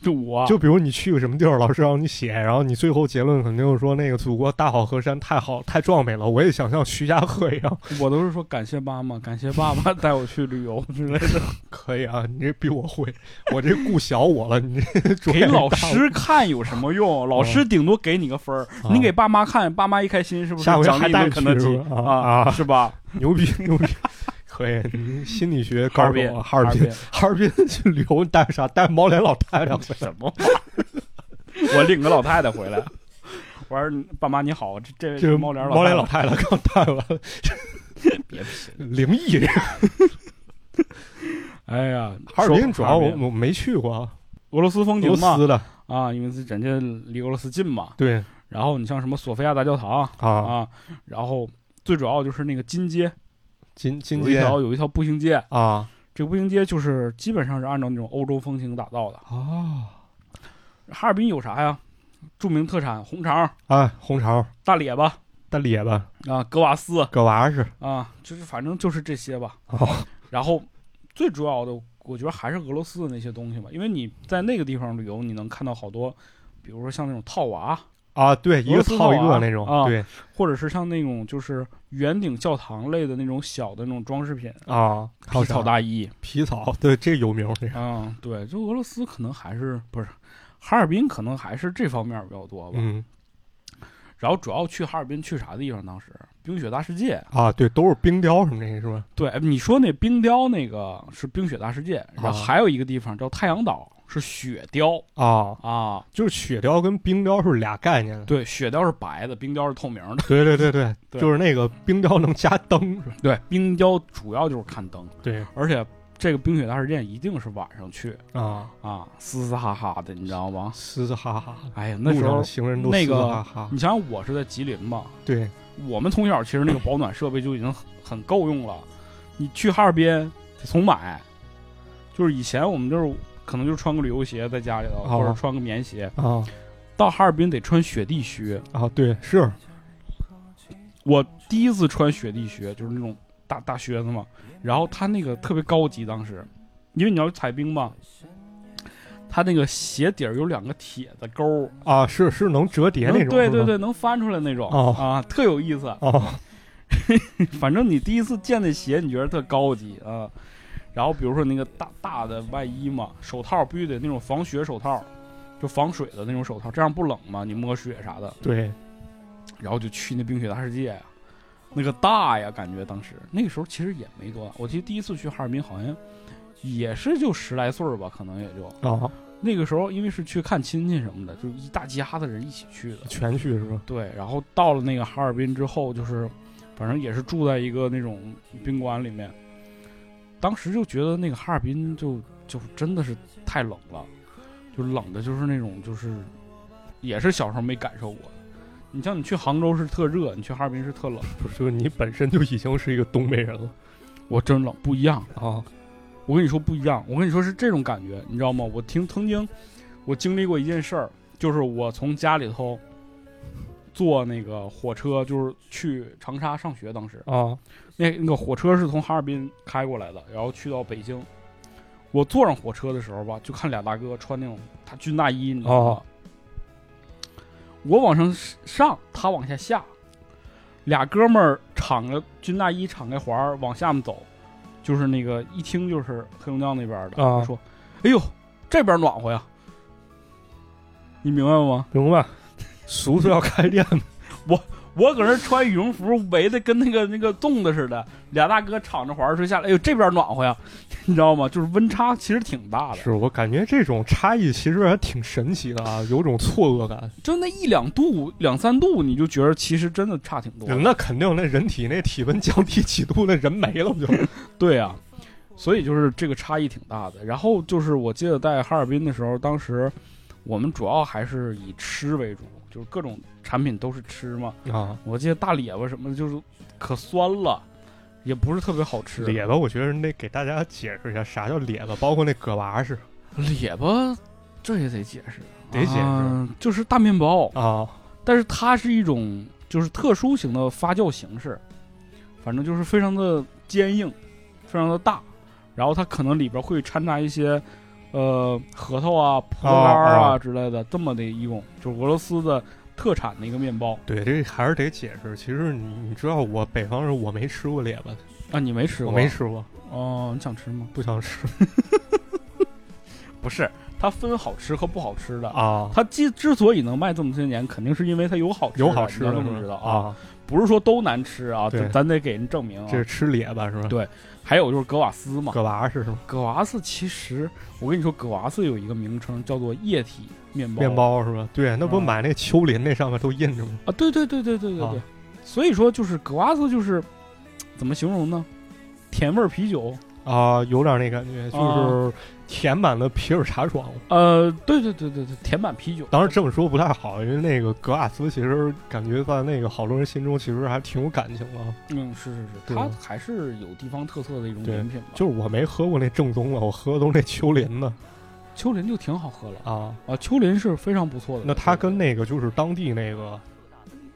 就我就比如你去个什么地儿，老师让你写，然后你最后结论肯定是说那个祖国大好河山太好太壮美了。我也想像徐霞客一样，*laughs* 我都是说感谢妈妈，感谢爸爸带我去旅游之类的，可以啊，你这比我会，我这顾小我了，你这给老师看有什么用？老师顶多给你个分儿，啊你给爸妈看，爸妈一开心是不是下回还带你肯德基啊是吧？牛逼牛逼，可以。你心理学哈尔滨高手啊，哈尔滨，哈尔滨去旅游，带啥？带毛脸老太太回来什么？*laughs* 我领个老太太回来，*laughs* 我说爸妈你好，这这位猫脸毛脸老太太太刚带完了，太，*laughs* 别贫。灵异这个。哎呀，哈尔滨主要我我没去过，俄罗斯风俄情嘛罗斯的，啊，因为是人家离俄罗斯近嘛。对然后你像什么索菲亚大教堂啊，啊，然后最主要就是那个金街，金金街条有一条步行街，啊。这个步行街就是基本上是按照那种欧洲风情打造的。啊，哈尔滨有啥呀？著名特产红肠、啊，红肠、大列巴大列巴、啊、格瓦斯。格瓦是啊，就是反正就是这些吧。哦。然后最主要的，我觉得还是俄罗斯的那些东西吧，因为你在那个地方旅游，你能看到好多，比如说像那种套娃，啊，对，一个套一个那种，啊对。或者是像那种就是圆顶教堂类的那种小的那种装饰品，啊，皮草大衣皮草，对，这有名这个，啊，对，就俄罗斯可能还是不是哈尔滨，可能还是这方面比较多吧。嗯然后主要去哈尔滨去啥地方？当时冰雪大世界。啊，对，都是冰雕什么那些是吧？对，你说那冰雕那个是冰雪大世界，然后啊还有一个地方叫太阳岛，是雪雕啊，啊。就是雪雕跟冰雕是俩概念。对，雪雕是白的，冰雕是透明的。对对对对，*laughs* 对就是那个冰雕能加灯是吧？对，冰雕主要就是看灯，对而且这个冰雪大世界一定是晚上去啊，啊，嘶嘶哈哈的，你知道吗？嘶嘶哈哈，哎呀，那时候行人都嘶嘶那个。你想想，我是在吉林嘛，对我们从小其实那个保暖设备就已经很很够用了。你去哈尔滨得重买，就是以前我们就是可能就穿个旅游鞋在家里头，哦。或者穿个棉鞋，啊到哈尔滨得穿雪地靴。啊，对是。我第一次穿雪地靴，就是那种大大靴子嘛，然后它那个特别高级，当时。因为你要踩冰嘛。它那个鞋底儿有两个铁的钩儿，啊，是是能折叠那种，对对，对，能翻出来那种、哦。啊，特有意思。哦。*laughs* 反正你第一次见那鞋，你觉得特高级啊。然后比如说那个大大的外衣嘛，手套必须得那种防雪手套，就防水的那种手套，这样不冷嘛，你摸雪啥的。对然后就去那冰雪大世界呀，那个大呀，感觉当时那个时候其实也没多大，我记得第一次去哈尔滨好像也是就十来岁儿吧，可能也就啊，那个时候，因为是去看亲戚什么的，就一大家子人一起去的。全去是吧？对，然后到了那个哈尔滨之后，就是反正也是住在一个那种宾馆里面。当时就觉得那个哈尔滨就就真的是太冷了，就冷的就是那种就是也是小时候没感受过。你像你去杭州是特热，你去哈尔滨是特冷，不是，就是你本身就已经是一个东北人了我真冷不一样。啊我跟你说不一样，我跟你说是这种感觉，你知道吗？我听曾经我经历过一件事儿，就是我从家里头坐那个火车，就是去长沙上学，当时啊那那个火车是从哈尔滨开过来的，然后去到北京。我坐上火车的时候吧，就看俩大哥穿那种他军大衣，你知道吗？哦我往上上，他往下下，俩哥们儿敞着军大衣，敞开环儿往下面走，就是那个一听就是黑龙江那边的。啊我说：“哎呦，这边暖和呀！”你明白吗？明白？叔叔要开店 *laughs* 我我搁那穿羽绒服，围的跟那个那个粽子似的，俩大哥敞着怀儿说下来，哎呦，这边暖和呀，*laughs* 你知道吗？就是温差其实挺大的，是我感觉这种差异其实还挺神奇的啊，有种错愕感。就那一两度、两三度，你就觉得其实真的差挺多的。那肯定，那人体那体温降低几度，那人没了不就？*laughs* 对呀、所以就是这个差异挺大的。然后就是我记得在哈尔滨的时候，当时我们主要还是以吃为主，就是各种产品都是吃嘛。啊，我记得大列巴什么的，就是可酸了，也不是特别好吃。列巴，我觉得得给大家解释一下啥叫列巴，包括那葛娃是列巴，这也得解释，得解释啊就是大面包，啊但是它是一种就是特殊型的发酵形式，反正就是非常的坚硬，非常的大，然后它可能里边会掺杂一些呃核桃啊、葡萄干儿啊哦之类的，这么的一种就是俄罗斯的特产的一个面包对，这还是得解释。其实你你知道，我北方人我没吃过列巴，啊，你没吃过？我没吃过，哦，你想吃吗？不想吃 *laughs* 不是，它分好吃和不好吃的。啊。它之之所以能卖这么些年，肯定是因为它有好吃的，有好吃的是吧这么知道啊，啊，不是说都难吃啊，对咱咱得给人证明啊。这是吃咧巴是吧？对还有就是格瓦斯嘛，葛娃是什么？葛瓦斯其实我跟你说，格瓦斯有一个名称叫做液体面包。面包是吧？对，那不啊买那个丘林那上面都印着吗？啊，对对对对对对对。啊所以说就是格瓦斯就是怎么形容呢？甜味儿啤酒，啊，有点那感觉，就是甜版的皮尔茶庄。呃，对对对对对，甜版啤酒。当然这么说不太好，因为那个格瓦斯其实感觉在那个好多人心中其实还挺有感情的。嗯，是是是，它还是有地方特色的一种饮品吧。就是我没喝过那正宗的，我喝的都是那丘陵的丘陵就挺好喝了啊。啊，丘陵是非常不错的。那它跟那个就是当地那个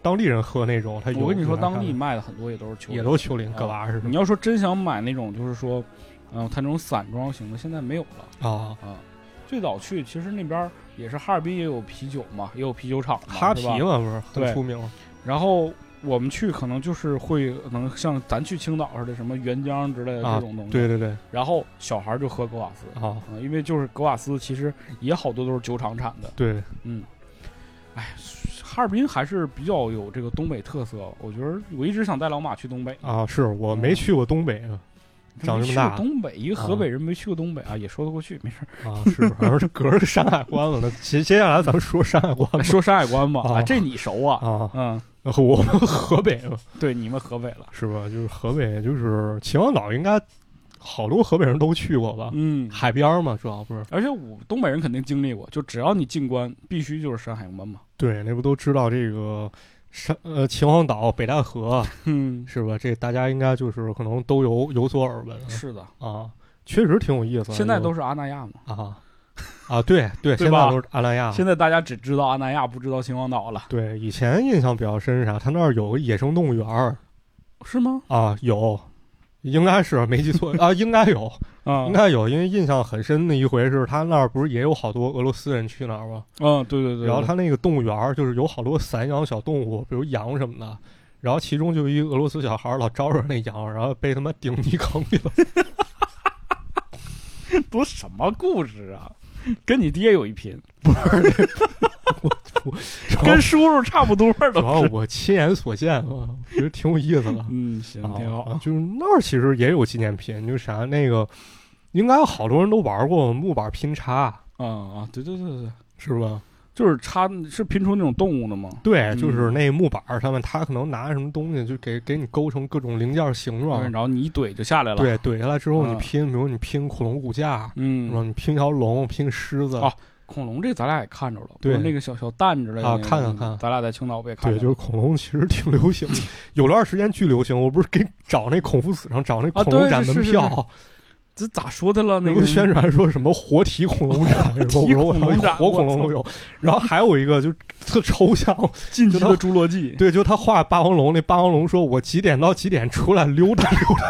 当地人喝那种，它有我跟你说，当地卖的很多也都是丘，也都是丘陵啊格瓦似的你要说真想买那种，就是说，嗯、它那种散装型的，现在没有了啊。啊。最早去，其实那边也是哈尔滨也有啤酒嘛，也有啤酒厂嘛，哈啤嘛不是很出名然后我们去可能就是会可能像咱去青岛似的，什么原浆之类的啊这种东西。对对对然后小孩就喝格瓦斯啊啊，因为就是格瓦斯其实也好多都是酒厂产的。对嗯，哎，哈尔滨还是比较有这个东北特色。我觉得我一直想带老马去东北。啊，是我没去过东北啊长这么大东北，一个河北人没去过东北啊，也说得过去，没事儿。啊，是好像 *laughs* 是隔着山海关了。*laughs* 那接接下来咱们说山海关说山海关吧，啊啊，这你熟啊？啊，嗯，我们河北嘛 *laughs* 对，你们河北了。是吧？就是河北，就是秦皇岛，应该好多河北人都去过吧？嗯，海边儿嘛，主要不是而且我东北人肯定经历过，就只要你进关，必须就是山海关嘛。对，那不都知道这个山呃秦皇岛、北戴河 *laughs* 嗯，是吧？这大家应该就是可能都有有所耳闻是的，啊，确实挺有意思的。现在都是阿那亚嘛。啊啊，对对，对现在都是阿那亚。现在大家只知道阿那亚，不知道秦皇岛了，对，以前印象比较深是啥？他那儿有个野生动物园儿是吗？啊，有，应该是没记错 *laughs* 啊，应该有，啊应，该有，因为印象很深的一回是他那儿不是也有好多俄罗斯人去那儿吗？嗯，对对对。然后他那个动物园儿就是有好多散养小动物，比如羊什么的。然后其中就一俄罗斯小孩儿老招惹那羊，然后被他妈顶泥坑里了。*laughs* 都什么故事啊？跟你爹有一拼，不是我跟叔叔差不多主要。我亲眼所见啊，我觉得挺有意思的。嗯，行，挺好啊。就是那儿其实也有纪念品，就是啥那个，应该好多人都玩过木板拼插，啊啊，对对对对，是吧？就是插是拼出那种动物的吗？对，嗯就是那木板儿上面，他可能拿什么东西就给给你勾成各种零件形状。然后你一怼就下来了。，对，怼下来之后你啊拼，比如你拼恐龙骨架？嗯，你拼条龙，拼狮子，啊恐龙这咱俩也看着了，对那个小小蛋之类的啊看看看咱俩在青岛不也看对，就是恐龙其实挺流行的，*laughs* 有段时间巨流行。我不是给找那孔夫子上找那啊恐龙展对是是门票，这咋说的了？那个宣传说什么活体恐龙展，*laughs* 活体恐龙展活恐龙都有。然后还有一个就特抽象，进击就的侏罗纪，对，就他画霸王龙，那霸王龙说我几点到几点出来溜达溜达。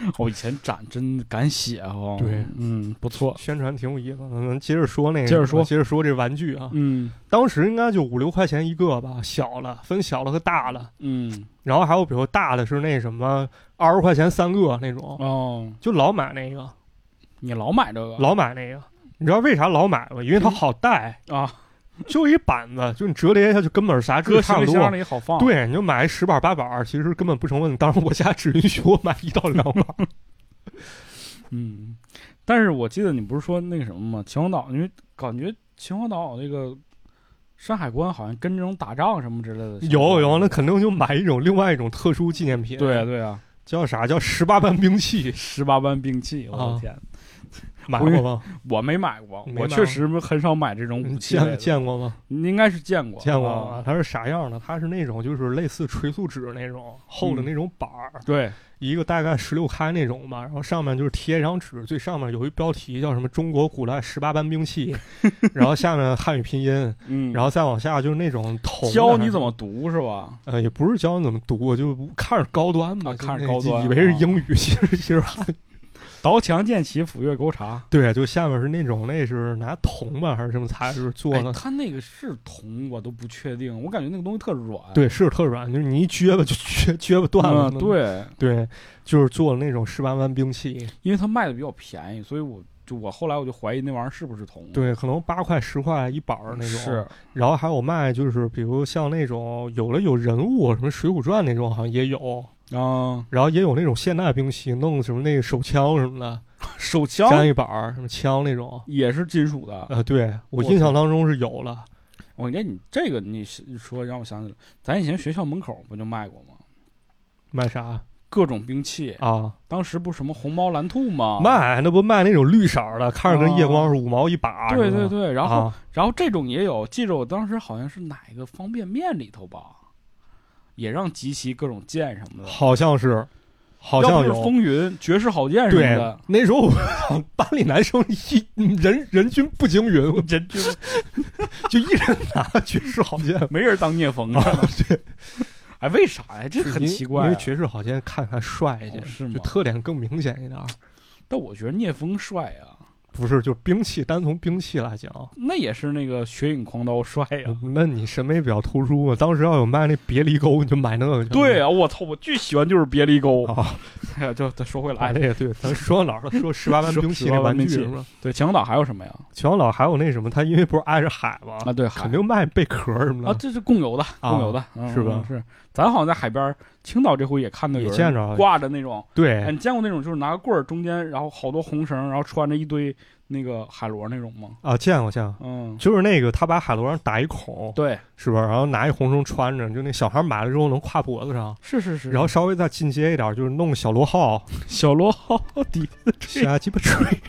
*laughs* 我哦以前展真敢写啊！对，嗯，不错，宣传挺有意思的。咱接着说那个，接着说接着说这玩具啊，嗯当时应该就五六块钱一个吧，小了分小了和大了。嗯然后还有比如大的是那什么二十块钱三个那种，哦，就老买那个，你老买这个老买那个。你知道为啥老买吗？因为它好带，啊？*laughs* *laughs* 就一板子，就你折叠一下就根本啥搁差不多。行李箱里好放。，对，你就买十板八板，其实根本不成问题。当然，我家只允许我买一到两板。*laughs* 嗯，但是我记得你不是说那个什么吗？秦皇岛，因为感觉秦皇岛那个山海关好像跟这种打仗什么之类的相关有有，那肯定就买一种另外一种特殊纪念品。对啊，对啊，叫啥？叫十八般兵器，十八般兵器，我的啊天，买过吗？我没买过，我确实很少买这种武器见见过吗？你应该是见过，见过？它是啥样的？它是那种就是类似垂塑纸那种厚的嗯那种板儿，对，一个大概十六开那种吧，然后上面就是贴一张纸，最上面有一标题叫什么“中国古代十八般兵器 *laughs* ”，然后下面汉语拼音，嗯，然后再往下就是那种铜教你怎么读是吧？呃，也不是教你怎么读，就看着高端吧，啊看着高端以为是啊英语，其实其实汉语刀枪剑戟斧钺钩叉。对，就下面是那种那是拿铜吧还是什么材质做哎的？，它那个是铜，我都不确定，我感觉那个东西特软。对，是特软，就是你一撅吧就撅撅吧断了。嗯，对，对，就是做的那种十八般兵器。因为它卖的比较便宜，所以我就我后来我就怀疑那玩意儿是不是铜。，对，可能八块十块一板儿那种。是，然后还有卖，就是比如像那种有了有人物，什么《水浒传》那种，好像也有。啊，然后也有那种现代兵器，弄什么那个手枪什么的，手枪粘一板儿，什么枪那种。也是金属的。呃，对我我印象当中是有了。我感觉你这个你说让我想起来，咱以前学校门口不就卖过吗？卖啥？各种兵器。啊，当时不是什么红毛蓝兔吗？卖那不卖那种绿色儿的，看着跟夜光是五毛一把。对对对，然后、啊然后这种也有，记着我当时好像是哪一个方便面里头吧，也让集齐各种剑什么的。好像是，好像是。风云、绝世好剑什么的，，那时候我 *laughs* 班里男生一人人均不惊云，人均就一人拿绝世好剑。*laughs* 没人当聂风啊。*laughs* 对，哎，为啥呀？这很奇怪、啊。因为绝世好剑看看帅一些，哦是吗就特点更明显一点儿。但我觉得聂风帅啊，不是，就兵器，单从兵器来讲，那也是那个血影狂刀帅呀、那你审美比较突出啊。当时要有卖那别离钩，你就买那个。对啊，我操，我巨喜欢就是别离钩。啊，*laughs* 哎呀，就再说回来，买那个对，咱说到哪儿了？*laughs* 说十八般兵器18那玩具是吧？对秦皇岛还有什么呀？秦皇岛还有那什么，它因为不是挨着海吗？啊，对，肯定卖贝壳什么的。啊，这是共有的，啊共有的，嗯是吧嗯是，咱好像在海边儿，青岛这回也看到有人也见着挂着那种，哎，对，你见过那种就是拿个棍儿中间，然后好多红绳，然后穿着一堆那个海螺那种吗？啊，见过见过，嗯，就是那个他把海螺上打一孔，对，是吧？然后拿一红绳穿着，就那小孩买了之后能挎脖子上，是是是，然后稍微再进阶一点，就是弄个小螺号，*laughs* 小螺号底 *laughs* 瞎鸡巴吹。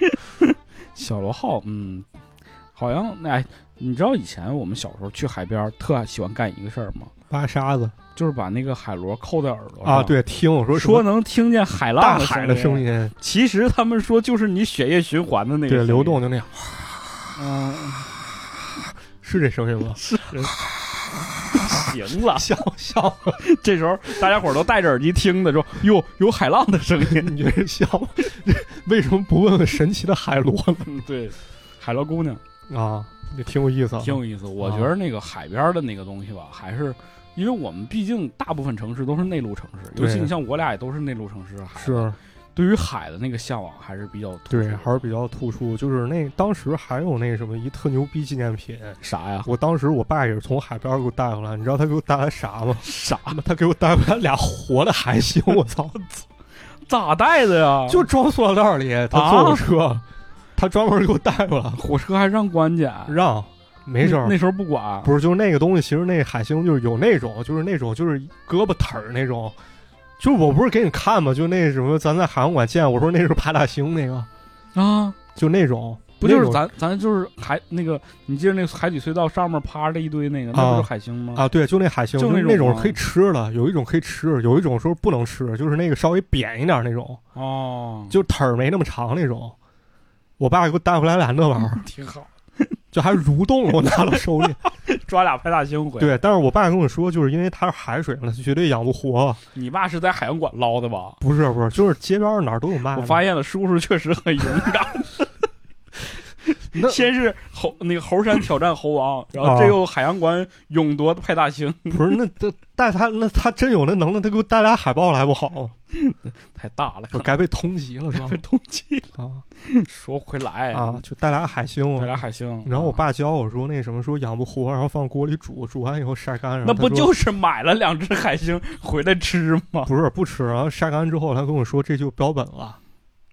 *laughs* 小螺号，嗯，好像哎，你知道以前我们小时候去海边儿特喜欢干一个事儿吗？挖沙子就是把那个海螺扣在耳朵上啊，，对，听我说说能听见海浪大海的声音。其实他们说就是你血液循环的那个对，流动，就那样，嗯，是这声音吗？是 *laughs* 行了，*laughs* 笑笑，这时候大家伙儿都戴着耳机听的时候，哟，有海浪的声音。你觉得笑？为什么不问问神奇的海螺嗯，对，海螺姑娘？啊，这挺有意思啊，挺有意思。我觉得那个海边的那个东西吧，还是因为我们毕竟大部分城市都是内陆城市，尤其你像我俩也都是内陆城市，海是对于海的那个向往还是比较突对，还是比较突出。就是那当时还有那什么一特牛逼纪念品，啥呀？我当时我爸也是从海边给我带回来，你知道他给我带来啥吗？*laughs* 啥吗？他给我带回来俩活的海星，我操！咋带的呀？*laughs* 就装塑料袋里，他坐火车，他专门给我带过来，火车还让关检，让没事儿那。时候不管，不是，就是那个东西，其实那海星就是有那种，就是那种，就是胳膊腿儿那种。就是我不是给你看嘛？就那什么，咱在海洋馆见，我说那是派大星那个，啊，就那种，不就是咱咱就是海那个，你记得那个海底隧道上面趴着一堆那个，那啊不是海星吗？啊？对，就那海星，就那种吗是那种可以吃的，有一种可以吃，有一种说不能吃，就是那个稍微扁一点那种，哦，就腿儿没那么长那种。我爸给我带回来俩那玩意儿，*laughs* 挺好，就还蠕动了，我拿到手里。*laughs* 抓俩派大星回来。对，但是我爸跟我说，就是因为它是海水嘛，它绝对养不活。你爸是在海洋馆捞的吧？不是不是，就是街边哪儿都有卖。我发现了，叔叔确实很勇敢。*laughs* 那 *laughs* 先是猴那个猴山挑战猴王，然后这又海洋馆勇夺派大星，不是那这带他那他真有那能耐，他给我带俩海豹来不好？*laughs* 太大了，我该被通缉了是吧被？通缉。了说回来啊，，就带俩海星带。俩海星。然后我啊爸教我说那什么说养不活，然后放锅里煮，煮完以后晒干。那不就是买了两只海星回来吃吗？不是不吃？然后晒干之后，他跟我说这就标本了，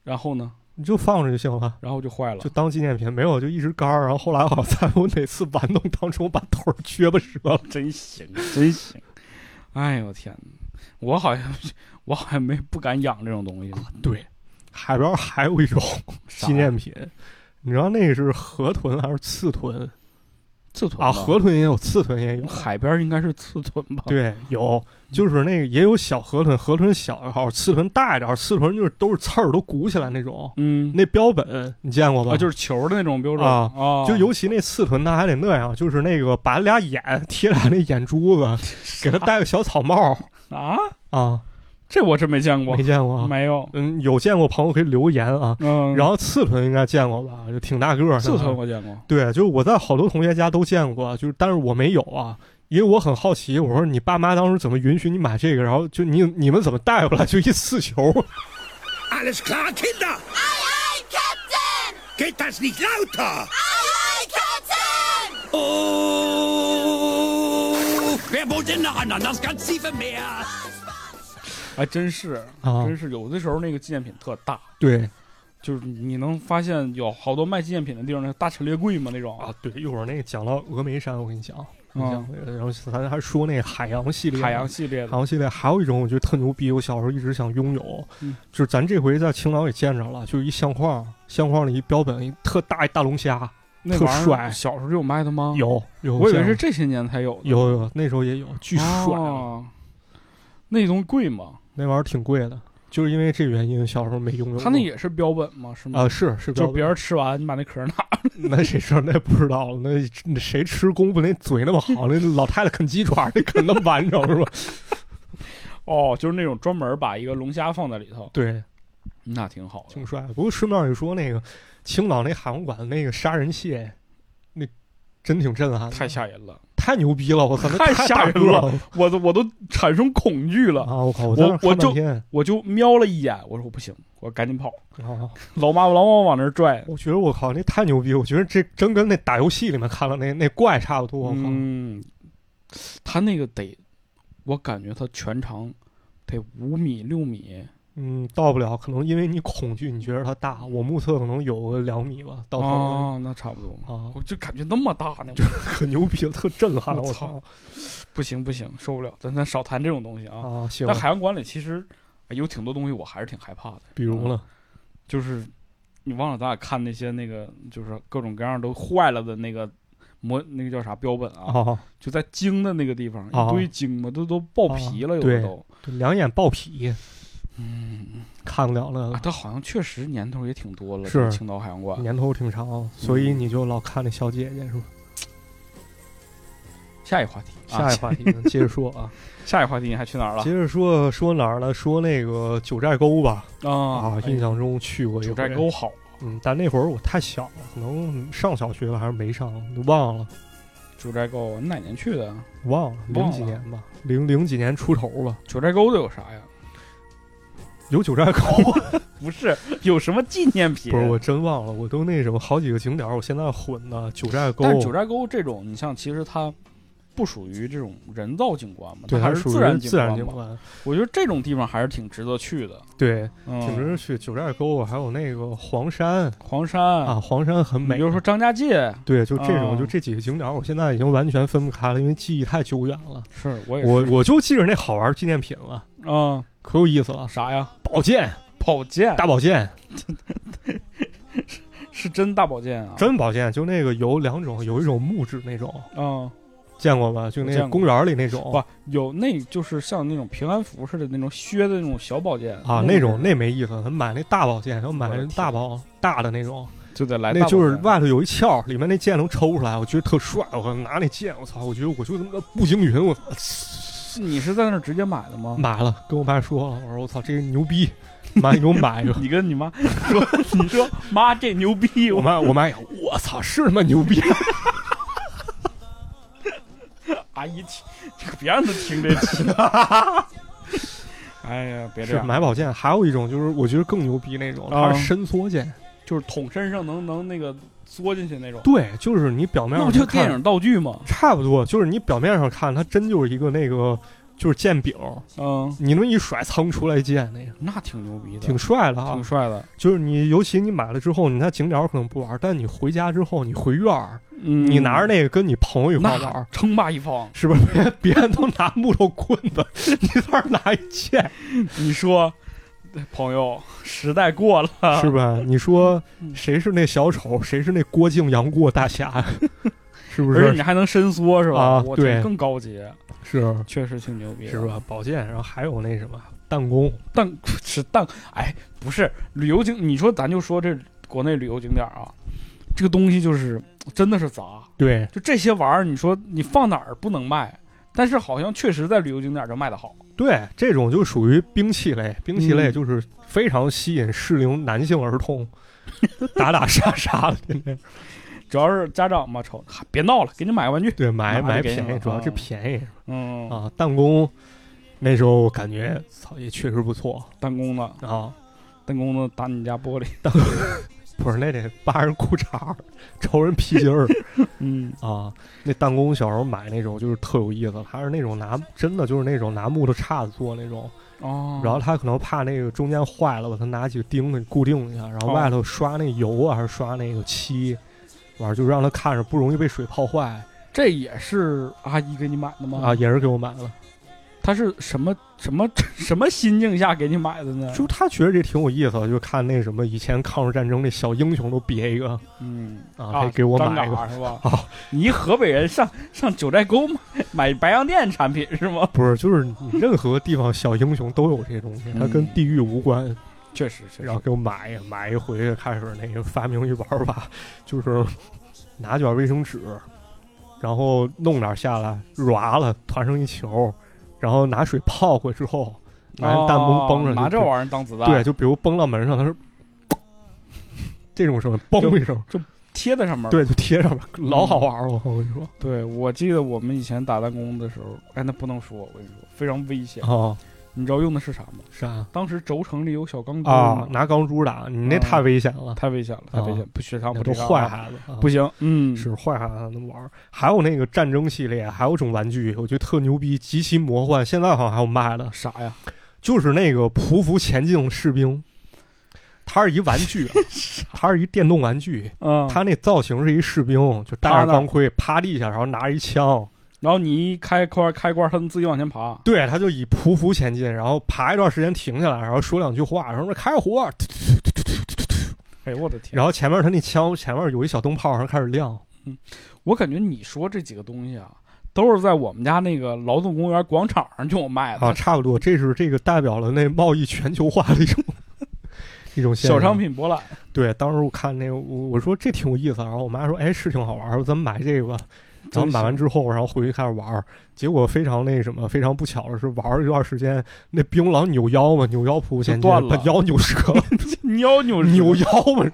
然后呢？你就放着就行了。然后就坏了就。当纪念品，没有就一直干儿，然后后来好像在我哪次玩弄当中把腿儿撅巴折了。真行，真行！哎呦天哪，我好像我好像没不敢养这种东西。对，海边还有一种纪念品，你知道那个是河豚还是刺豚啊？刺豚啊河豚也有，刺豚也有。海边应该是刺豚吧？对，有，就是那个也有小河豚，河豚小一号，刺豚大一点，刺豚就是都是刺儿都鼓起来那种。嗯，那标本你见过吧？啊就是球的那种标准啊啊，就尤其那刺豚，它还得那样，就是那个把俩眼 *laughs* 贴俩那眼珠子，*laughs* 给它戴个小草帽啊，啊，这我真没见过没，见过啊？没有。嗯，有见过朋友可以留言啊。嗯，然后刺豚应该见过吧？就挺大个儿的。刺豚我见过，对，就是我在好多同学家都见过，就是但是我没有啊，因为我很好奇，我说你爸妈当时怎么允许你买这个？然后就你你们怎么带回来 *laughs* 就一刺球？Alles klar, Kinder? Aye, aye, Captain! Geht das nicht lauter? Aye, aye, Captain! Oh, wer wohnt denn noch an das ganz tiefe Meer? 还真是，啊真是有的时候那个纪念品特大，对，就是你能发现有好多卖纪念品的地方，那大陈列柜嘛那种啊，对，一会儿那个讲到峨眉山，我跟你讲，你嗯讲那个，然后咱还说那个海洋系列，海洋系列的，海洋系列还有一种我觉得特牛逼，我小时候一直想拥有，嗯就是咱这回在青岛也见着了，就是一相框，相框里一标本，一特大一大龙虾，特那玩意儿帅小时候就有卖的吗？，有有，我以为是这些年才有的。有有那时候也有，巨帅，啊那东西贵吗？那玩意儿挺贵的，就是因为这原因小时候没拥有过。它那也是标本吗？是吗？啊是是标就别人吃完，你把那壳儿拿。*laughs* 那谁知道那不知道了，那那谁吃功夫那嘴那么好，那老太太啃鸡爪那啃那么完整是吧？哦，就是那种专门把一个龙虾放在里头，对，那挺好的挺。帅的。不过顺便一说，那个青岛那海洋馆那个杀人蟹，那真挺震撼，太吓人了，太牛逼了！我操，那太太吓人了我都我都产生恐惧了，啊！我靠，我在那儿我就我就瞄了一眼，我说我不行，我赶紧跑，啊！老妈老往往那儿拽。我觉得我靠，那太牛逼！我觉得这真跟那打游戏里面看了那那怪差不多。我靠，嗯，他那个得，我感觉他全长得五米六米，嗯，到不了，可能因为你恐惧，你觉得它大。我目测可能有个两米吧，到头哦，那差不多。啊，我就感觉那么大呢，就可牛逼了，特震撼！我我操操不行不行，受不了，咱咱少谈这种东西啊。啊！行那，海洋馆里其实哎有挺多东西我还是挺害怕的，比如呢？就是你忘了咱俩看那些那个就是各种各样都坏了的那个模那个叫啥标本啊，啊，就在鲸的那个地方啊一堆鲸嘛，都都爆皮了，有的都。对两眼爆皮，嗯，看不了了啊，。它好像确实年头也挺多了，是青岛海洋馆。年头挺长，所以你就老看那小姐姐是吧？下一个话题，下一啊话题，接着说啊，*laughs* 下一个话题你还去哪儿了接？着说说哪儿了？说那个九寨沟吧。啊啊，印象中去过九寨沟，好，嗯，但那会儿我太小了，可能上小学还是没上，都忘了，九寨沟你哪年去的？忘了，零几年吧，零零几年出头吧，九寨沟都有啥呀？有九寨沟，*laughs* 不是有什么纪念品？不是我真忘了，我都那什么好几个景点，我现在混呢九寨沟，但九寨沟这种，你像其实它不属于这种人造景观嘛，对，它还它属于是自然自然景。观，我觉得这种地方还是挺值得去的。对，嗯，挺值得去。九寨沟还有那个黄山黄山啊，，黄山很美比如。说张家界，对，就这种，啊就这几个景点，我现在已经完全分不开了，因为记忆太久远了。是我也我我就记着那好玩纪念品了，嗯可有意思了。啥呀？宝剑，宝剑大宝剑，*laughs* 是真大宝剑啊？真宝剑，就那个有两种，有一种木质那种，嗯，见过吧？就那公园里那种不有那就是像那种平安符似的那种削的那种小宝剑啊，那种那没意思。他买那大宝剑，要买大宝大的那种，就得来那，就是外头有一鞘，里面那剑能抽出来，我觉得特帅。我拿那剑，我操，我觉得我就他妈步惊云，我是你是在那儿直接买的吗？买了，跟我妈说了，我说我操，这个牛逼，妈你给我买一个。你跟你妈说，你说妈这牛逼，我妈我妈也，我操，是他妈牛逼！*laughs* 阿姨听，这个别让她听这期。*laughs* 哎呀，别这是样，买宝剑，还有一种就是我觉得更牛逼那种，啊它是伸缩剑。就是捅身上能能那个缩进去那种，对，就是你表面那上看不就电影道具吗？差不多，就是你表面上看它真就是一个那个就是剑柄，嗯，你那么一甩，噌出来剑，那个那挺牛逼的，挺帅的啊挺。帅的。就是你，尤其你买了之后，你在景点儿可能不玩，但你回家之后，你回院儿，嗯，你拿着那个跟你朋友一块儿玩那儿，称霸一方。是不是？别别人都拿木头棍子，*laughs* 你在那儿拿一剑，你说，*laughs* 朋友，时代过了，是吧？你说嗯。谁是那小丑，谁是那郭靖杨过大侠，*laughs* 是不是？而且你？还能伸缩是吧？啊我天对更高级，是。确实挺牛逼，是吧？宝剑，然后还有那什么弹弓，弹 *laughs* 是弹哎，不是旅游景，你说咱就说这国内旅游景点啊，这个东西就是真的是杂，对，就这些玩意儿，你说你放哪儿不能卖，但是好像确实在旅游景点就卖的好。对，这种就属于兵器类，兵器类嗯就是非常吸引适龄男性儿童，*laughs* 打打杀杀的，天天主要是家长嘛，瞅，别闹了，给你买个玩具。对，买买便宜，主要是啊便宜嗯，啊。弹弓那时候感觉操也确实不错弹弓子，啊，弹弓子打你家玻璃。*laughs* 不是那得扒人裤衩儿，抽人皮筋儿 *laughs* 嗯，啊。那弹弓小时候买那种就是特有意思，它是那种拿真的就是那种拿木头叉子做那种，哦，然后他可能怕那个中间坏了，把它拿几个钉子固定一下，然后哦外头刷那油啊，还是刷那个漆，完了就让它看着不容易被水泡坏这也是阿姨给你买的吗？啊，也是给我买了。他是什么什么 *laughs* 什么心境下给你买的呢？就他觉得这挺有意思，就看那什么以前抗日战争那小英雄都别一个嗯啊，他给我买一个。嘎是吧？*laughs* 啊，你一河北人上上九寨沟买买白洋淀产品是吗？不是，就是你任何地方小英雄都有这东西，它跟嗯地域无关。确实，确然后给我买一买一回去，开始那个发明一玩法，*laughs* 就是拿卷卫生纸，然后弄点下来，软了团成一球，然后拿水泡过之后，拿弹弓崩上去，哦拿这玩意儿当子弹，对，就比如崩到门上，它是这种声音，嘣一声就，贴在上面。对，就贴上面，老好玩了。我跟你说对，我记得我们以前打弹弓的时候，哎，那不能说，我跟你说，非常危险。啊，你知道用的是啥吗？啥当时轴承里有小钢珠，啊拿钢珠打你那啊太危险了，太危险了，太危险，不学上那都不这坏孩子，啊不行，嗯，是坏孩子能玩。还有那个战争系列，还有种玩具，我觉得特牛逼，极其魔幻。现在好像还有卖的，啥呀？就是那个匍匐前进士兵，它是一玩具啊，*laughs* 它是一电动玩具。嗯，它那造型是一士兵，就戴着钢盔趴地下，然后拿着一枪，然后你一开关开关，它能自己往前爬。对，它就以匍匐前进，然后爬一段时间停下来，然后说两句话，然后说开火，哎呦我的天！然后前面他那枪前面有一小灯泡，然后开始亮。我感觉你说这几个东西啊，都是在我们家那个劳动公园广场上就有卖的，啊，差不多，这是这个代表了那贸易全球化的一种 *laughs* 一种小商品博览。对，当时我看那个，我我说这挺有意思，然后我妈说，哎，是挺好玩咱们买这个吧。然后买完之后，然后回去开始玩儿，结果非常那什么，非常不巧的是，玩儿一段时间，那槟榔扭腰嘛，扭腰蹼前进，断了把腰扭折了，*laughs* 扭扭扭腰嘛。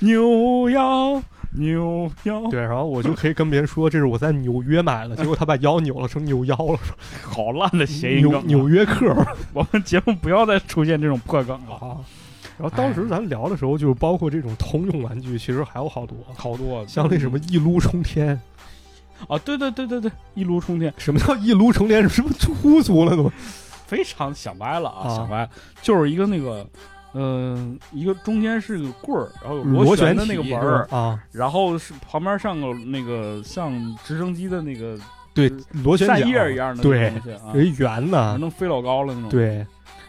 扭腰 *laughs* 扭腰，对，然后我就可以跟别人说，这是我在纽约买的，结果他把腰扭了成扭腰了，*laughs* 好烂的谐音梗啊。纽纽约客我们节目不要再出现这种破梗了，啊。然后当时咱聊的时候，就是包括这种通用玩具，其实还有好多，好多像那什么一撸冲天，啊，对对对对对，一炉冲天，什么叫一炉冲天？是不是粗俗了都？*laughs* 非常想歪了啊，啊想歪了，就是一个那个。嗯、一个中间是个棍儿，然后有螺旋的那个纹儿，啊，然后是旁边上个那个像直升机的那个对，螺旋桨扇叶一样的对东西啊有，一圆的，能飞老高了那种。，对，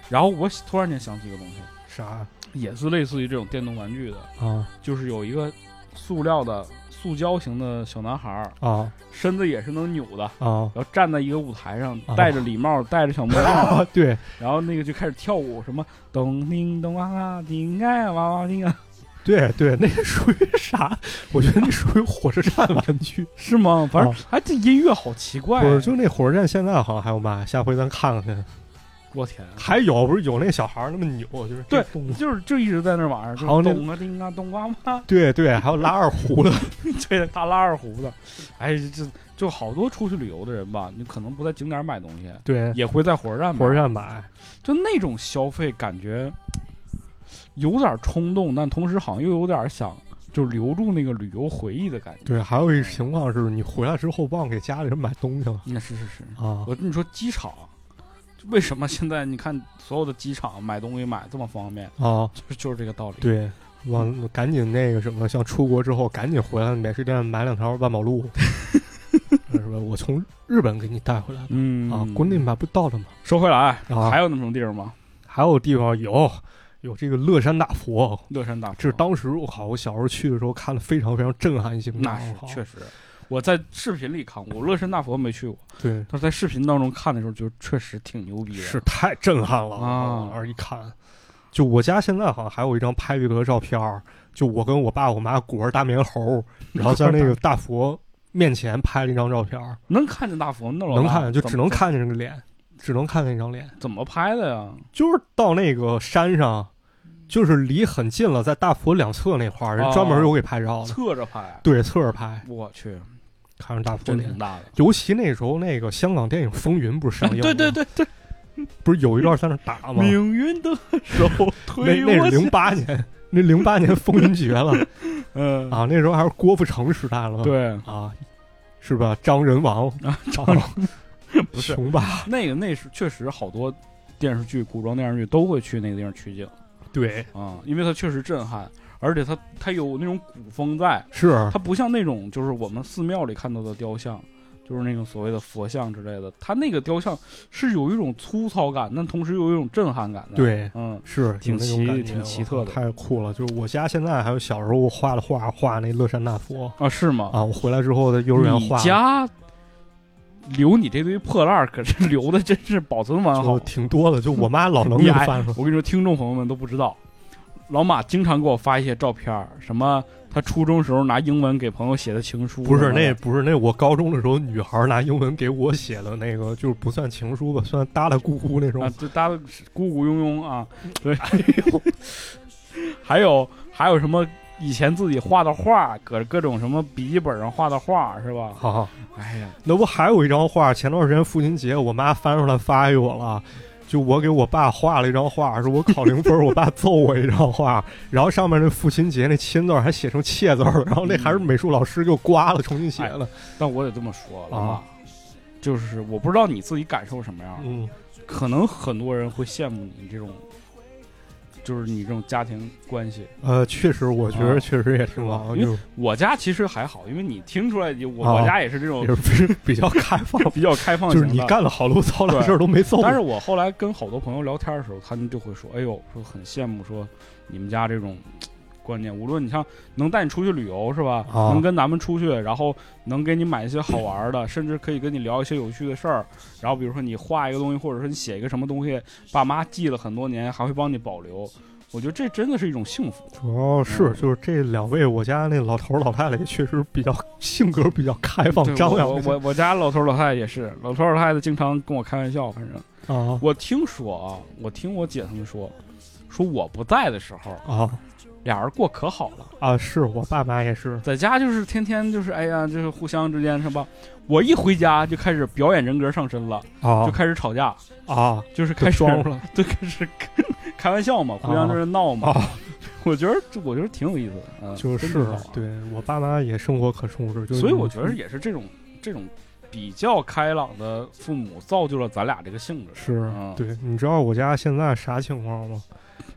然后我突然间想起一个东西，啥也是类似于这种电动玩具的，啊就是有一个塑料的塑胶型的小男孩儿，啊。身子也是能扭的，啊。然后站在一个舞台上，啊。戴着礼帽，戴着小墨镜，*laughs* 啊！对，然后那个就开始跳舞，什么咚叮咚啊啊，叮哎哇哇叮啊，对对，那个属于啥？我觉得那属于火车站玩具，*laughs* 是吗？反正啊。哎，这音乐好奇怪不，是就那火车站现在好像还有卖，下回咱看看。去。我天，还有不是有那小孩儿那么扭，就是对就是就一直在那玩意儿，就咚啊叮啊咚哇哇，*laughs* 对对，还有拉二胡的，*laughs* 对，大拉二胡的，哎，这就好多出去旅游的人吧，你可能不在景点买东西，对，也会在火车站买。火车站买，就那种消费，感觉有点冲动，但同时好像又有点想就留住那个旅游回忆的感觉。对，还有一情况是你回来之后忘给家里人买东西了。那是是是，啊。我跟你说，机场为什么现在你看所有的机场买东西买这么方便，啊！就是就是这个道理。对，往赶紧那个什么，像出国之后赶紧回来免税店买两条万宝路，*laughs* 是吧？我从日本给你带回来的嗯啊，国内买不到的嘛。说回来，啊还有那种地儿吗？还有地方有有这个乐山大佛，乐山大佛，这是当时我靠，我小时候去的时候看的非常非常震撼性的，那是确实。我在视频里看过，乐山大佛没去过，对，但是在视频当中看的时候，就确实挺牛逼的。是太震撼了啊。而一看，就我家现在好像还有一张拍立得照片儿，就我跟我爸我妈裹着大棉猴，*laughs* 然后在那个大佛面前拍了一张照片儿，能看见大佛，那老能看见就只能看见这个脸，只能看见一张脸，怎么拍的呀？就是到那个山上，就是离很近了，在大佛两侧那块儿，人哦。专门有给拍照的，侧着拍，对，侧着拍，我去，看着大佛脸挺。大的。尤其那时候，那个香港电影《风云》不是上映吗？对对，对对，不是有一段在那打吗？命运的手 *laughs* 那推我那是零八年，那零八年风云绝了 *laughs* 嗯啊！那时候还是郭富城时代了，对，啊，是吧？张仁王啊张 *laughs* 不是雄霸那个那是确实好多电视剧、古装电视剧都会去那个地方取景对，啊，因为它确实震撼，而且它它有那种古风在，是它不像那种就是我们寺庙里看到的雕像，就是那种所谓的佛像之类的，它那个雕像是有一种粗糙感，但同时又有一种震撼感的。，对。嗯，是挺奇挺奇特的太酷了！就是我家现在还有小时候我画的画，画那乐山大佛啊，是吗？啊，我回来之后在幼儿园你画，家留你这堆破烂儿，可是 *laughs* 留的真是保存完好。挺多的。就我妈老能给你还翻出来，我跟你说，听众朋友们都不知道，老马经常给我发一些照片儿，什么他初中时候拿英文给朋友写的情书，不是那不是那我高中的时候，女孩拿英文给我写的那个，就是不算情书吧，算哒哒咕咕那种啊，这大家咕咕庸庸啊，对，*laughs* 还有还有什么以前自己画的画，搁各种什么笔记本上画的画是吧？好。哎呀，那不还有一张画？前段时间父亲节，我妈翻出来发给我了。就我给我爸画了一张画，说我考零分，我爸揍我一张画，然后上面那父亲节那亲字还写成切字了，然后那还是美术老师给我刮了，重新写了。但我得这么说，老马，啊就是我不知道你自己感受什么样，嗯，可能很多人会羡慕你这种，就是你这种家庭关系。呃，确实，我觉啊得确实也挺好，因为我家其实还好，因为你听出来，我、啊我家也是这种也是比 *laughs* 较开放，*laughs* 比较开放。就是你干了好多糟的事儿都没揍。但是我后来跟好多朋友聊天的时候，他们就会说：“哎呦，说很羡慕，说你们家这种观念，无论你像能带你出去旅游是吧，啊能跟咱们出去，然后能给你买一些好玩的，甚至可以跟你聊一些有趣的事儿。然后比如说你画一个东西，或者说你写一个什么东西，爸妈记了很多年，还会帮你保留。我觉得这真的是一种幸福。主要是嗯就是这两位，我家那老头儿老太太也确实比较性格比较开放张扬我我我家老头儿老太太也是，老头儿老太太经常跟我开玩笑，反正。啊我听说啊，我听我姐他们说，说我不在的时候，啊俩人过可好了，啊！是我爸妈也是在家就是天天就是哎呀，就是互相之间是吧？我一回家就开始表演人格上身了，啊就开始吵架，啊，就是开始就装了 *laughs* 就，开始开玩笑嘛，互相就是闹嘛。啊，*laughs* 我觉得这我觉得挺有意思的，嗯，就是对我爸妈也生活可充实，就是所以我觉得也是这种这种比较开朗的父母造就了咱俩这个性格。是嗯对。你知道我家现在啥情况吗？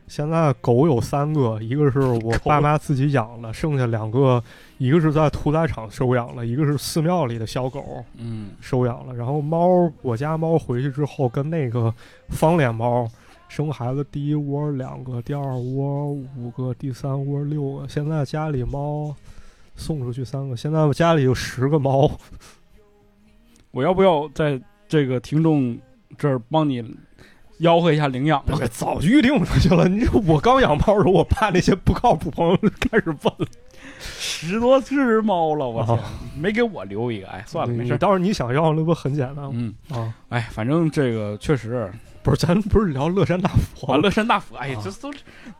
现在狗有三个，一个是我爸妈自己养的，剩下两个，一个是在屠宰场收养了，一个是寺庙里的小狗嗯，收养了。然后猫，我家猫回去之后跟那个方脸猫生孩子，第一窝两个，第二窝五个，第三窝六个。现在家里猫送出去三个，现在我家里有十个猫。*laughs* 我要不要在这个听众这儿帮你吆喝一下领养啊？对，早就预定出去了。你说我刚养猫的时候，我怕那些不靠谱朋友开始问了。十多只猫了，我天，啊没给我留一个，哎，算了，没事儿。到时候你想要，那不很简单吗？嗯，啊，哎，反正这个确实，不是，咱不是聊乐山大佛啊，乐山大佛，哎呀啊，这都